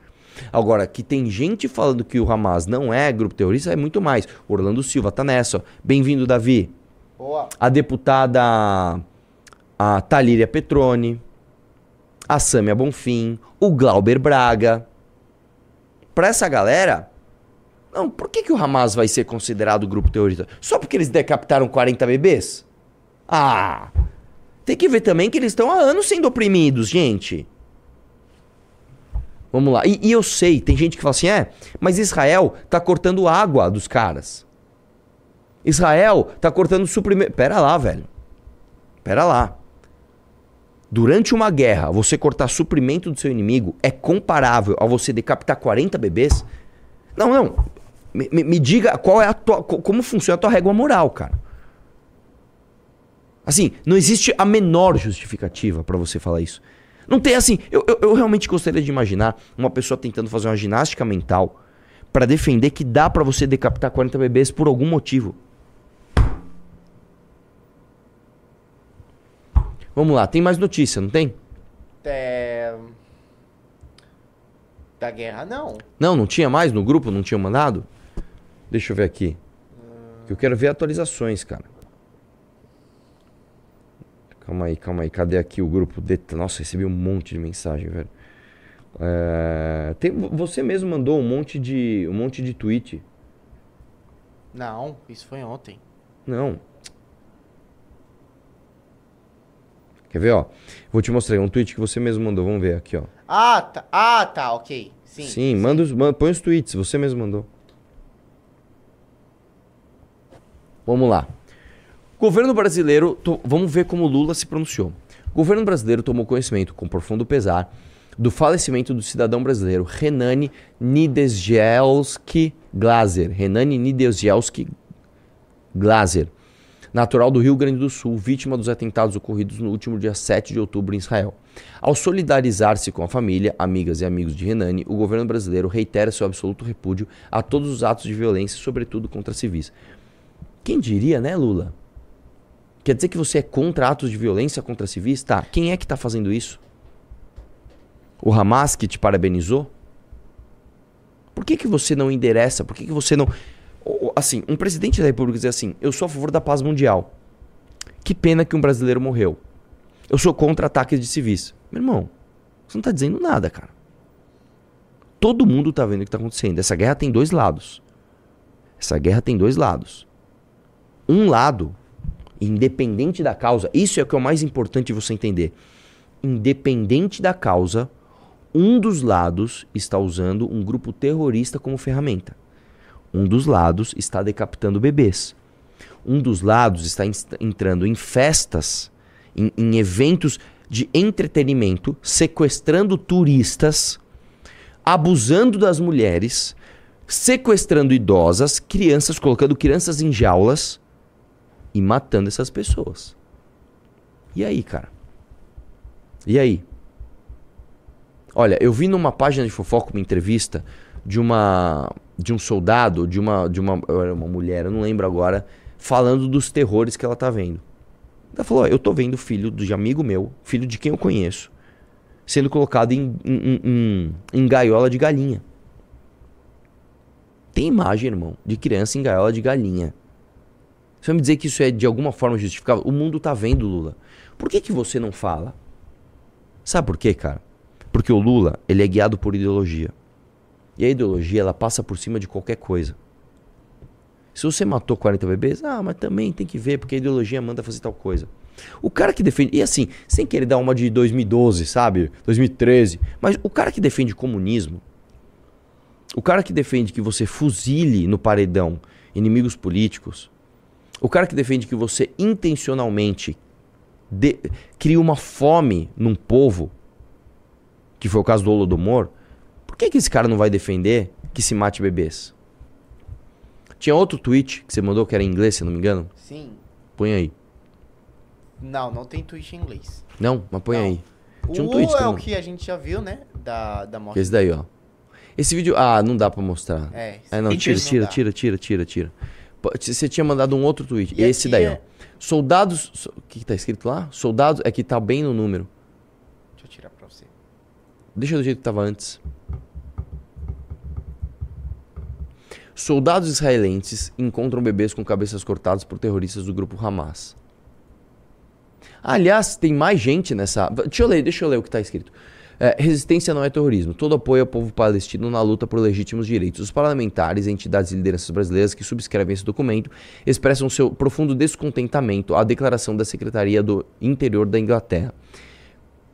Agora, que tem gente falando que o Hamas não é grupo terrorista, é muito mais. Orlando Silva tá nessa. Bem-vindo, Davi. Boa. A deputada a Talíria Petrone, a Sâmia Bonfim, o Glauber Braga. Para essa galera, não, por que, que o Hamas vai ser considerado grupo terrorista? Só porque eles decapitaram 40 bebês? Ah! Tem que ver também que eles estão há anos sendo oprimidos, gente. Vamos lá. E, e, eu sei, tem gente que fala assim: é, mas Israel tá cortando água dos caras. Israel tá cortando suprimento. Pera lá, velho. Pera lá. Durante uma guerra, você cortar suprimento do seu inimigo é comparável a você decapitar 40 bebês? Não, não. Me, me, me diga qual é a tua, como funciona a tua régua moral, cara. Assim, não existe a menor justificativa para você falar isso. Não tem assim. Eu, eu, eu, realmente gostaria de imaginar uma pessoa tentando fazer uma ginástica mental para defender que dá para você decapitar 40 bebês por algum motivo. Vamos lá, tem mais notícia, não tem? É... Da guerra, não. Não, não tinha mais no grupo? Não tinha mandado? Deixa eu ver aqui. Hum... Eu quero ver atualizações, cara. Calma aí, calma aí. Cadê aqui o grupo? De... Nossa, recebi um monte de mensagem, velho. É... Tem... Você mesmo mandou um monte de um monte de tweet. Não, isso foi ontem. Não. Quer ver, ó? Vou te mostrar um tweet que você mesmo mandou. Vamos ver aqui, ó. Ah, tá, ah, tá ok. Sim. Sim, sim. Manda os, manda, põe os tweets, você mesmo mandou. Vamos lá. Governo brasileiro, to... vamos ver como Lula se pronunciou. O governo brasileiro tomou conhecimento, com profundo pesar, do falecimento do cidadão brasileiro Renani Nidesjelski Glaser. Renani Nidesjelski Glaser, natural do Rio Grande do Sul, vítima dos atentados ocorridos no último dia 7 de outubro em Israel. Ao solidarizar-se com a família, amigas e amigos de Renani, o governo brasileiro reitera seu absoluto repúdio a todos os atos de violência, sobretudo contra civis. Quem diria, né, Lula? Quer dizer que você é contra atos de violência contra civis? Tá. Quem é que está fazendo isso? O Hamas que te parabenizou? Por que, que você não endereça? Por que, que você não. Assim, um presidente da República dizer assim: eu sou a favor da paz mundial. Que pena que um brasileiro morreu. Eu sou contra ataques de civis. Meu irmão, você não está dizendo nada, cara. Todo mundo está vendo o que está acontecendo. Essa guerra tem dois lados. Essa guerra tem dois lados. Um lado Independente da causa, isso é o que é o mais importante você entender. Independente da causa, um dos lados está usando um grupo terrorista como ferramenta. Um dos lados está decapitando bebês. Um dos lados está entrando em festas, em, em eventos de entretenimento, sequestrando turistas, abusando das mulheres, sequestrando idosas, crianças, colocando crianças em jaulas e matando essas pessoas. E aí, cara? E aí? Olha, eu vi numa página de fofoca uma entrevista de uma de um soldado, de uma de uma uma mulher, eu não lembro agora, falando dos terrores que ela tá vendo. Ela falou: "Eu tô vendo filho de amigo meu, filho de quem eu conheço, sendo colocado em, em, em, em gaiola de galinha. Tem imagem, irmão, de criança em gaiola de galinha. Você vai me dizer que isso é de alguma forma justificável? O mundo tá vendo, Lula. Por que, que você não fala? Sabe por quê, cara? Porque o Lula, ele é guiado por ideologia. E a ideologia, ela passa por cima de qualquer coisa. Se você matou 40 bebês, ah, mas também tem que ver, porque a ideologia manda fazer tal coisa. O cara que defende. E assim, sem querer dar uma de 2012, sabe? 2013. Mas o cara que defende comunismo. O cara que defende que você fuzile no paredão inimigos políticos. O cara que defende que você intencionalmente de, cria uma fome num povo, que foi o caso do Holodomor, por que, que esse cara não vai defender que se mate bebês? Tinha outro tweet que você mandou que era em inglês, se não me engano? Sim. Põe aí. Não, não tem tweet em inglês. Não, mas põe Não. aí. O Tinha um tweet que é eu o que a gente já viu, né? Da, da morte. Esse daí, ó. Esse vídeo. Ah, não dá pra mostrar. É, É, não, tira, não tira, dá. tira, tira, tira, tira. Você tinha mandado um outro tweet. E Esse daí, ó. Soldados. so- O que, que tá escrito lá? Soldados. É que tá bem no número. Deixa eu tirar pra você. Deixa do jeito que tava antes. Soldados israelenses encontram bebês com cabeças cortadas por terroristas do grupo Hamas. Aliás, tem mais gente nessa. Deixa eu ler, deixa eu ler o que tá escrito. É, resistência não é terrorismo. Todo apoio ao povo palestino na luta por legítimos direitos. Os parlamentares, entidades e lideranças brasileiras que subscrevem esse documento expressam seu profundo descontentamento à declaração da Secretaria do Interior da Inglaterra.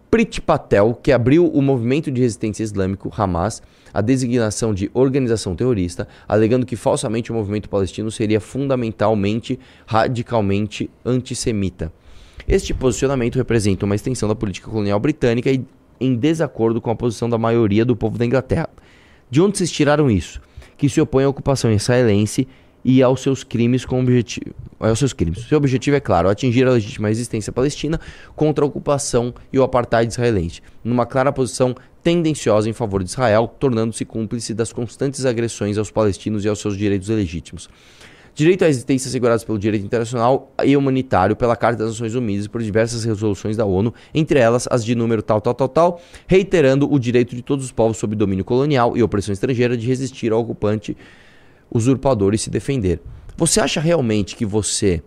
Prit Patel, que abriu o movimento de resistência islâmico Hamas a designação de organização terrorista, alegando que falsamente o movimento palestino seria fundamentalmente, radicalmente antissemita. Este posicionamento representa uma extensão da política colonial britânica e em desacordo com a posição da maioria do povo da Inglaterra. De onde vocês tiraram isso? Que se opõe à ocupação israelense e aos seus crimes com objetivo. Aos seus crimes. Seu objetivo é claro, atingir a legítima resistência palestina contra a ocupação e o apartheid israelense, numa clara posição tendenciosa em favor de Israel, tornando-se cúmplice das constantes agressões aos palestinos e aos seus direitos legítimos. Direito à existência assegurados pelo direito internacional e humanitário, pela Carta das Nações Unidas e por diversas resoluções da ONU, entre elas as de número tal, tal, tal, tal, reiterando o direito de todos os povos sob domínio colonial e opressão estrangeira de resistir ao ocupante usurpador e se defender. Você acha realmente que você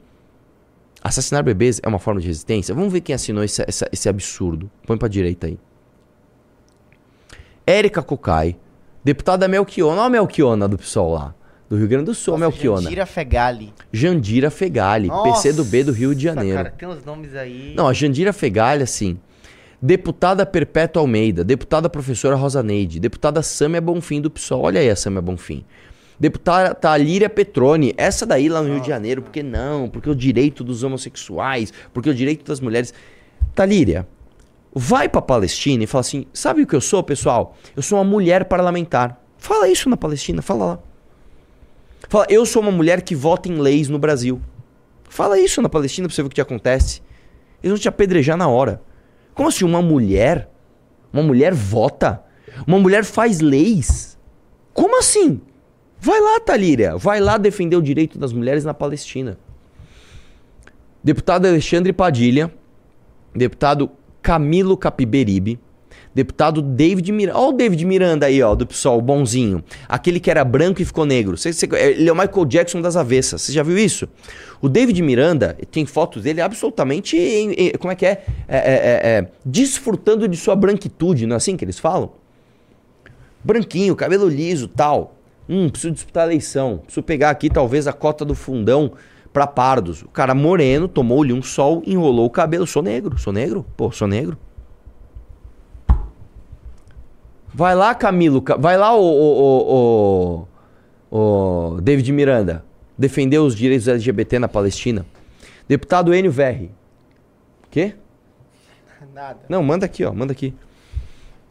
assassinar bebês é uma forma de resistência? Vamos ver quem assinou esse, esse absurdo. Põe pra direita aí. Érica Cocai, deputada Melchiona. Olha a Melchiona do PSOL lá. Do Rio Grande do Sul, Nossa, Melchiona. Jandira Fegali. Jandira Fegali, PC do B do Rio de Janeiro. Cara, tem uns nomes aí. Não, a Jandira Fegali, assim. Deputada Perpétua Almeida, deputada professora Rosa Neide, deputada Sâmia Bonfim do PSOL. Olha aí a Sâmia Bonfim. Deputada Talíria Petroni, essa daí lá no Rio de Janeiro, porque não? Porque o direito dos homossexuais, porque o direito das mulheres. Talíria, vai pra Palestina e fala assim: sabe o que eu sou, pessoal? Eu sou uma mulher parlamentar. Fala isso na Palestina, fala lá. Fala, eu sou uma mulher que vota em leis no Brasil. Fala isso na Palestina pra você ver o que te acontece. Eles vão te apedrejar na hora. Como assim uma mulher? Uma mulher vota? Uma mulher faz leis? Como assim? Vai lá, Talíria. Vai lá defender o direito das mulheres na Palestina. Deputado Alexandre Padilha. Deputado Camilo Capiberibe. Deputado David Miranda. Olha o David Miranda aí, ó, do PSOL, bonzinho. Aquele que era branco e ficou negro. Você- você- ele é o Michael Jackson das avessas. Você já viu isso? O David Miranda, tem fotos dele absolutamente. em- em- como é que é? É, é, é, é, Desfrutando de sua branquitude, não é assim que eles falam? Branquinho, cabelo liso tal. Hum, preciso disputar a eleição. Preciso pegar aqui talvez a cota do fundão pra pardos. O cara moreno, tomou-lhe um sol, enrolou o cabelo. Sou negro, sou negro? Pô, sou negro. Vai lá, Camilo. Ca- Vai lá, o, o, o, o David Miranda. Defender os direitos LGBT na Palestina. Deputado Enio Verri. Quê? Nada. Não, manda aqui, ó. Manda aqui.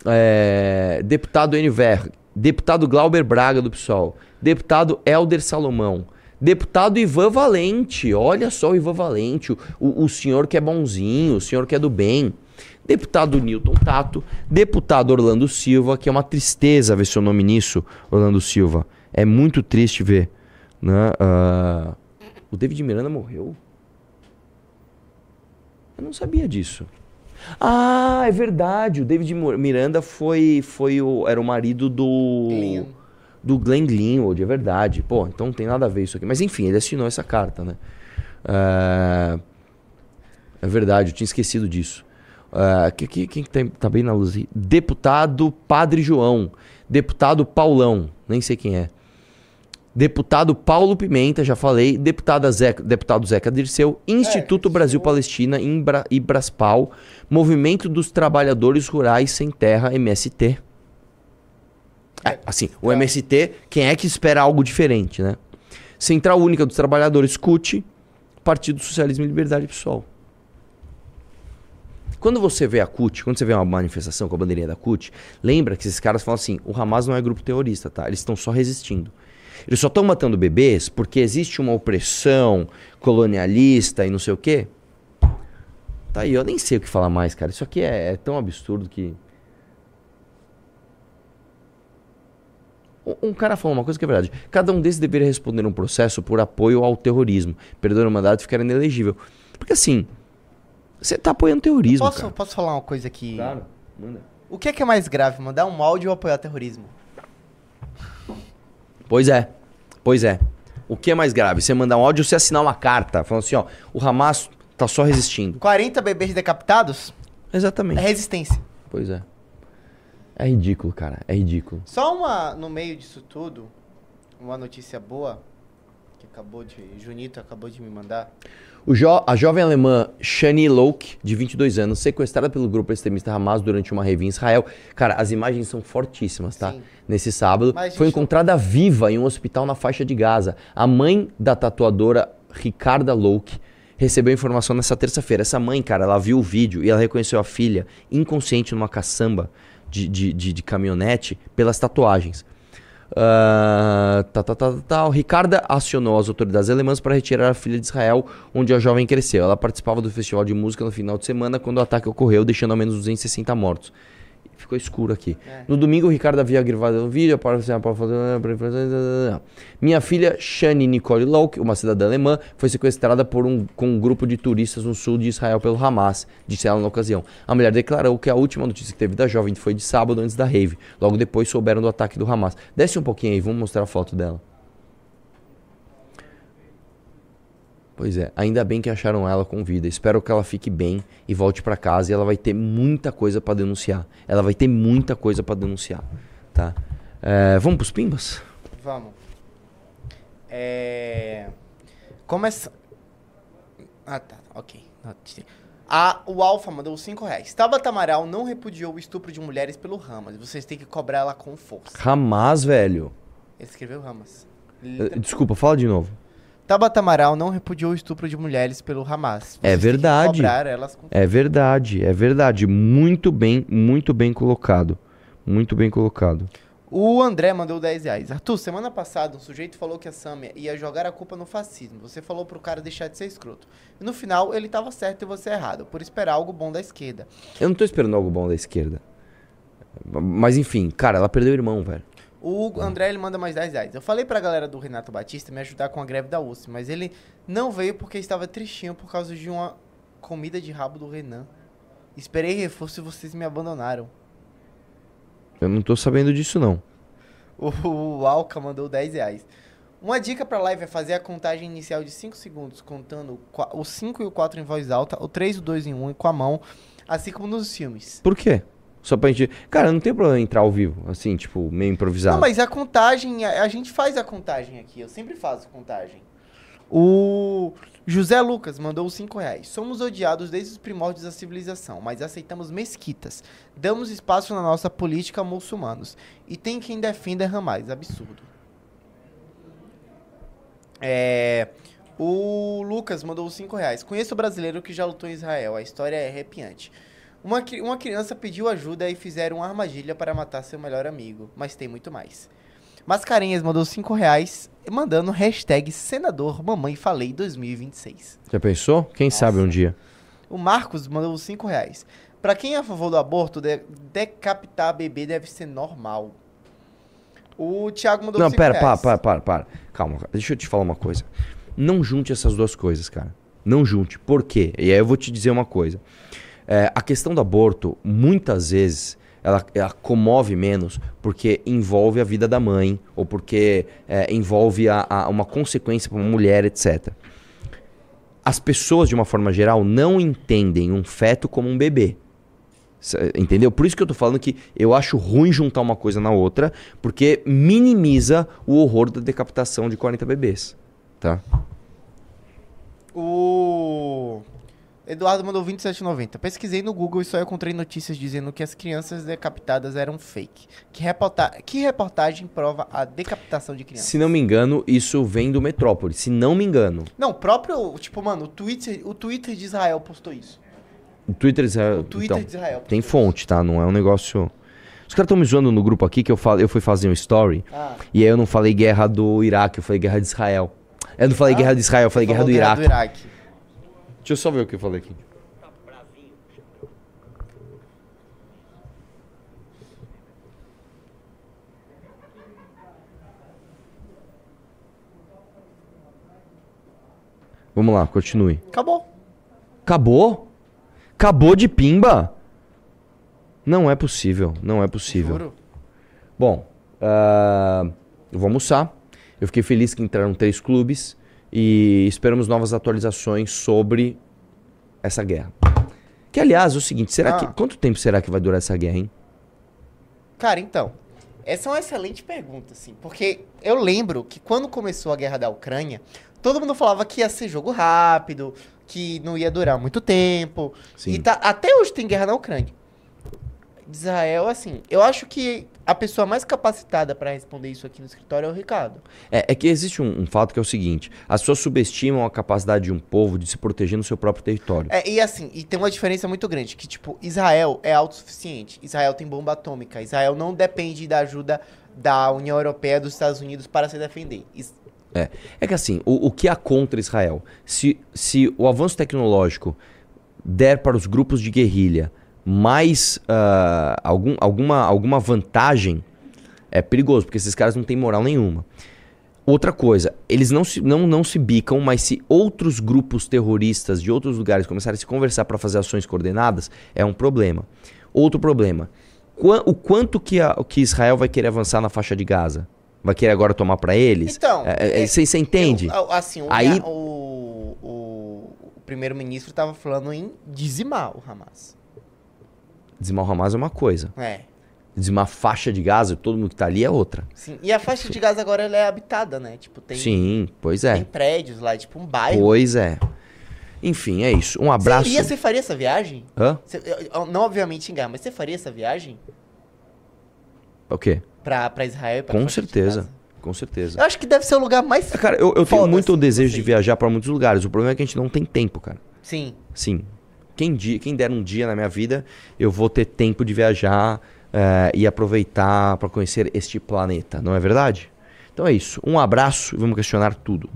É, deputado Enio Verri. Deputado Glauber Braga do PSOL. Deputado Helder Salomão. Deputado Ivan Valente. Olha só o Ivan Valente. O, o senhor que é bonzinho, o senhor que é do bem. Deputado Newton Tato. Deputado Orlando Silva, que é uma tristeza ver seu nome nisso, Orlando Silva. É muito triste ver. Né? Ah, o David Miranda morreu? Eu não sabia disso. Ah, é verdade. O David Miranda foi, foi o, era o marido do. Do Glenn Greenwald, é verdade. Pô, então não tem nada a ver isso aqui. Mas enfim, ele assinou essa carta, né? É, é verdade, eu tinha esquecido disso. É, que- que- quem que tá, bem na luz aí? Deputado Padre João. Deputado Paulão, nem sei quem é. Deputado Paulo Pimenta, já falei. Deputada Zeca, deputado Zeca Dirceu. Instituto É, Brasil isso- Palestina, Imbra, Ibraspal. Movimento dos Trabalhadores Rurais Sem Terra, MST. É, assim, o MST, quem é que espera algo diferente, né? Central Única dos Trabalhadores, CUT. Partido Socialismo e Liberdade PSOL. Quando você vê a CUT, quando você vê uma manifestação com a bandeirinha da CUT, lembra que esses caras falam assim: o Hamas não é grupo terrorista, tá? Eles estão só resistindo. Eles só estão matando bebês porque existe uma opressão colonialista e não sei o quê. Tá aí, eu nem sei o que falar mais, cara. Isso aqui é, é tão absurdo que. Um- cara falou uma coisa que é verdade. Cada um desses deveria responder um processo por apoio ao terrorismo, perder o mandato e ficar inelegível. Porque assim, você tá apoiando terrorismo, Posso, cara. posso falar uma coisa aqui? Claro, manda. O que é, que é mais grave, mandar um áudio ou apoiar terrorismo? Pois é, pois é. O que é mais grave? Você mandar um áudio ou você assinar uma carta falando assim, ó, o Hamas tá só resistindo. 40 bebês decapitados é Exatamente. resistência. Pois é. É ridículo, cara. É ridículo. Só uma, no meio disso tudo, uma notícia boa, que acabou de, Junito acabou de me mandar. Jo- a jovem alemã Shani Louk, de 22 anos, sequestrada pelo grupo extremista Hamas durante uma rave em Israel. Cara, as imagens são fortíssimas, tá? Sim. Nesse sábado, Mas, foi gente, encontrada viva em um hospital na faixa de Gaza. A mãe da tatuadora Ricarda Louk recebeu informação nessa terça-feira. Essa mãe, cara, ela viu o vídeo e ela reconheceu a filha inconsciente numa caçamba de, de, de, de caminhonete pelas tatuagens. Ah, tá, tá, tá, tá, tá. Ricarda acionou as autoridades alemãs para retirar a filha de Israel, onde a jovem cresceu. Ela participava do festival de música no final de semana quando o ataque ocorreu, deixando ao menos 260 mortos. Ficou escuro aqui. É. No domingo, o Ricardo havia gravado um vídeo. para- Minha filha, Shani Nicole Louk, uma cidadã alemã, foi sequestrada por um, com um grupo de turistas no sul de Israel pelo Hamas, disse ela na ocasião. A mulher declarou que a última notícia que teve da jovem foi de sábado antes da rave. Logo depois souberam do ataque do Hamas. Desce um pouquinho aí, vamos mostrar a foto dela. Pois é, ainda bem que acharam ela com vida. Espero que ela fique bem e volte pra casa e ela vai ter muita coisa pra denunciar. Ela vai ter muita coisa pra denunciar, tá? É, vamos pros pimbas? Vamos. É. Começa. Ah, tá. Ok. A, o Alfa mandou 5 reais. Tabata Amaral não repudiou o estupro de mulheres pelo Ramas. Vocês têm que cobrar ela com força. Hamas, velho. Ele escreveu Ramas. Eh, Desculpa, fala de novo. Tabata Amaral não repudiou o estupro de mulheres pelo Hamas. É verdade. com É verdade, é verdade. Muito bem, muito bem colocado. Muito bem colocado. O André mandou 10 reais. Arthur, semana passada um sujeito falou que a Samia ia jogar a culpa no fascismo. Você falou pro cara deixar de ser escroto. E no final ele tava certo e você errado, por esperar algo bom da esquerda. Eu não tô esperando algo bom da esquerda. Mas enfim, cara, ela perdeu o irmão, velho. O André ele manda mais 10 reais. Eu falei pra galera do Renato Batista me ajudar com a greve da USP, mas ele não veio porque estava tristinho por causa de uma comida de rabo do Renan. Esperei reforço e vocês me abandonaram. Eu não tô sabendo disso, não. O, Alca mandou 10 reais. Uma dica pra live é fazer a contagem inicial de 5 segundos, contando o 5 e o 4 em voz alta, o 3, o 2 em 1 e com a mão, assim como nos filmes. Por quê? Só pra gente. Cara, não tem problema entrar ao vivo, assim, tipo, meio improvisado. Não, mas a contagem, a, a gente faz a contagem aqui, eu sempre faço contagem. O José Lucas mandou 5 reais. Somos odiados desde os primórdios da civilização, mas aceitamos mesquitas. Damos espaço na nossa política a muçulmanos. E tem quem defenda Ramais. Absurdo. É, o Lucas mandou 5 reais. Conheço o brasileiro que já lutou em Israel. A história é arrepiante. Uma, uma criança pediu ajuda e fizeram uma armadilha para matar seu melhor amigo. Mas tem muito mais. Mascarenhas mandou 5 reais, mandando hashtag senador mamãe falei 2026. Já pensou? Quem sabe um dia. O Marcos mandou 5 reais. Pra quem é a favor do aborto, de- decapitar bebê deve ser normal. O Thiago mandou Não, 5 pera, para, reais. para, para, para. Calma, deixa eu te falar uma coisa. Não junte essas duas coisas, cara. Não junte. Por quê? E aí eu vou te dizer uma coisa. É, a questão do aborto, muitas vezes, ela, ela comove menos porque envolve a vida da mãe ou porque é, envolve a, a- uma consequência para uma mulher, etc. As pessoas, de uma forma geral, não entendem um feto como um bebê. Entendeu? Por isso que eu tô falando que eu acho ruim juntar uma coisa na outra, porque minimiza o horror da decapitação de 40 bebês. Tá? O Eduardo mandou 27,90. Pesquisei no Google e só encontrei notícias dizendo que as crianças decapitadas eram fake. Que, reporta... que reportagem prova a decapitação de crianças? Se não me engano, isso vem do Metrópole. Se não me engano. Não, o próprio, tipo, mano, o Twitter, o Twitter de Israel postou isso. O Twitter, O Twitter então, de Israel. tem fonte, tá? Não é um negócio. Os caras estão me zoando no grupo aqui que eu, falo, eu fui fazer um story Ah, e aí eu não falei guerra do Iraque, eu falei guerra de Israel. Eu não falei Ah, guerra de Israel, eu falei guerra falou do Iraque. Deixa eu só ver o que eu falei aqui. Vamos lá, continue. Acabou. Acabou? Acabou de pimba? Não é possível, não é possível. Juro. Bom, uh, eu vou almoçar. Eu fiquei feliz que entraram três clubes e esperamos novas atualizações sobre essa guerra. Que aliás, é o seguinte, será Ah. que quanto tempo será que vai durar essa guerra, hein? Cara, então, essa é uma excelente pergunta, assim, porque eu lembro que quando começou a guerra da Ucrânia, todo mundo falava que ia ser jogo rápido, que não ia durar muito tempo. Sim. E tá, até hoje tem guerra na Ucrânia. Israel, assim, eu acho que a pessoa mais capacitada pra responder isso aqui no escritório é o Ricardo. É, é que existe um, um fato que é o seguinte: as pessoas subestimam a capacidade de um povo de se proteger no seu próprio território. É, e assim, e tem uma diferença muito grande, que tipo, Israel é autossuficiente, Israel tem bomba atômica, Israel não depende da ajuda da União Europeia, dos Estados Unidos para se defender. Is- É, é que assim, o, o que há contra Israel? Se, se o avanço tecnológico der para os grupos de guerrilha mais ah, algum, alguma, alguma vantagem, é perigoso, porque esses caras não têm moral nenhuma. Outra coisa, eles não se, não, não se bicam, mas se outros grupos terroristas de outros lugares começarem a se conversar para fazer ações coordenadas, é um problema. Outro problema, o quanto que, a- que Israel vai querer avançar na faixa de Gaza? Vai querer agora tomar para eles? Então, É, é, é- Você você entende? Eu- assim, o, Aí- o, o, o primeiro-ministro tava falando em dizimar o Hamas. Dizimar o Hamas é uma coisa. É. Dizimar a faixa de Gaza, todo mundo que tá ali é outra. Sim. E a faixa de Gaza agora ela é habitada, né? Tipo, tem, Sim, pois tem é. prédios lá, tipo um bairro. Pois é. Enfim, é isso. Um abraço. Você, iria, você faria essa viagem? Hã? Você- não obviamente guerra, mas você faria essa viagem O quê? pra, pra Israel? e Pra Com certeza. Com certeza. Eu acho que deve ser o lugar mais... Cara, eu, eu tenho muito assim, desejo de viajar pra muitos lugares. O problema é que a gente não tem tempo, cara. Sim. Sim. Quem, dia, quem der um dia na minha vida, eu vou ter tempo de viajar eh, e aproveitar pra conhecer este planeta, não é verdade? Então é isso. Um abraço e vamos questionar tudo.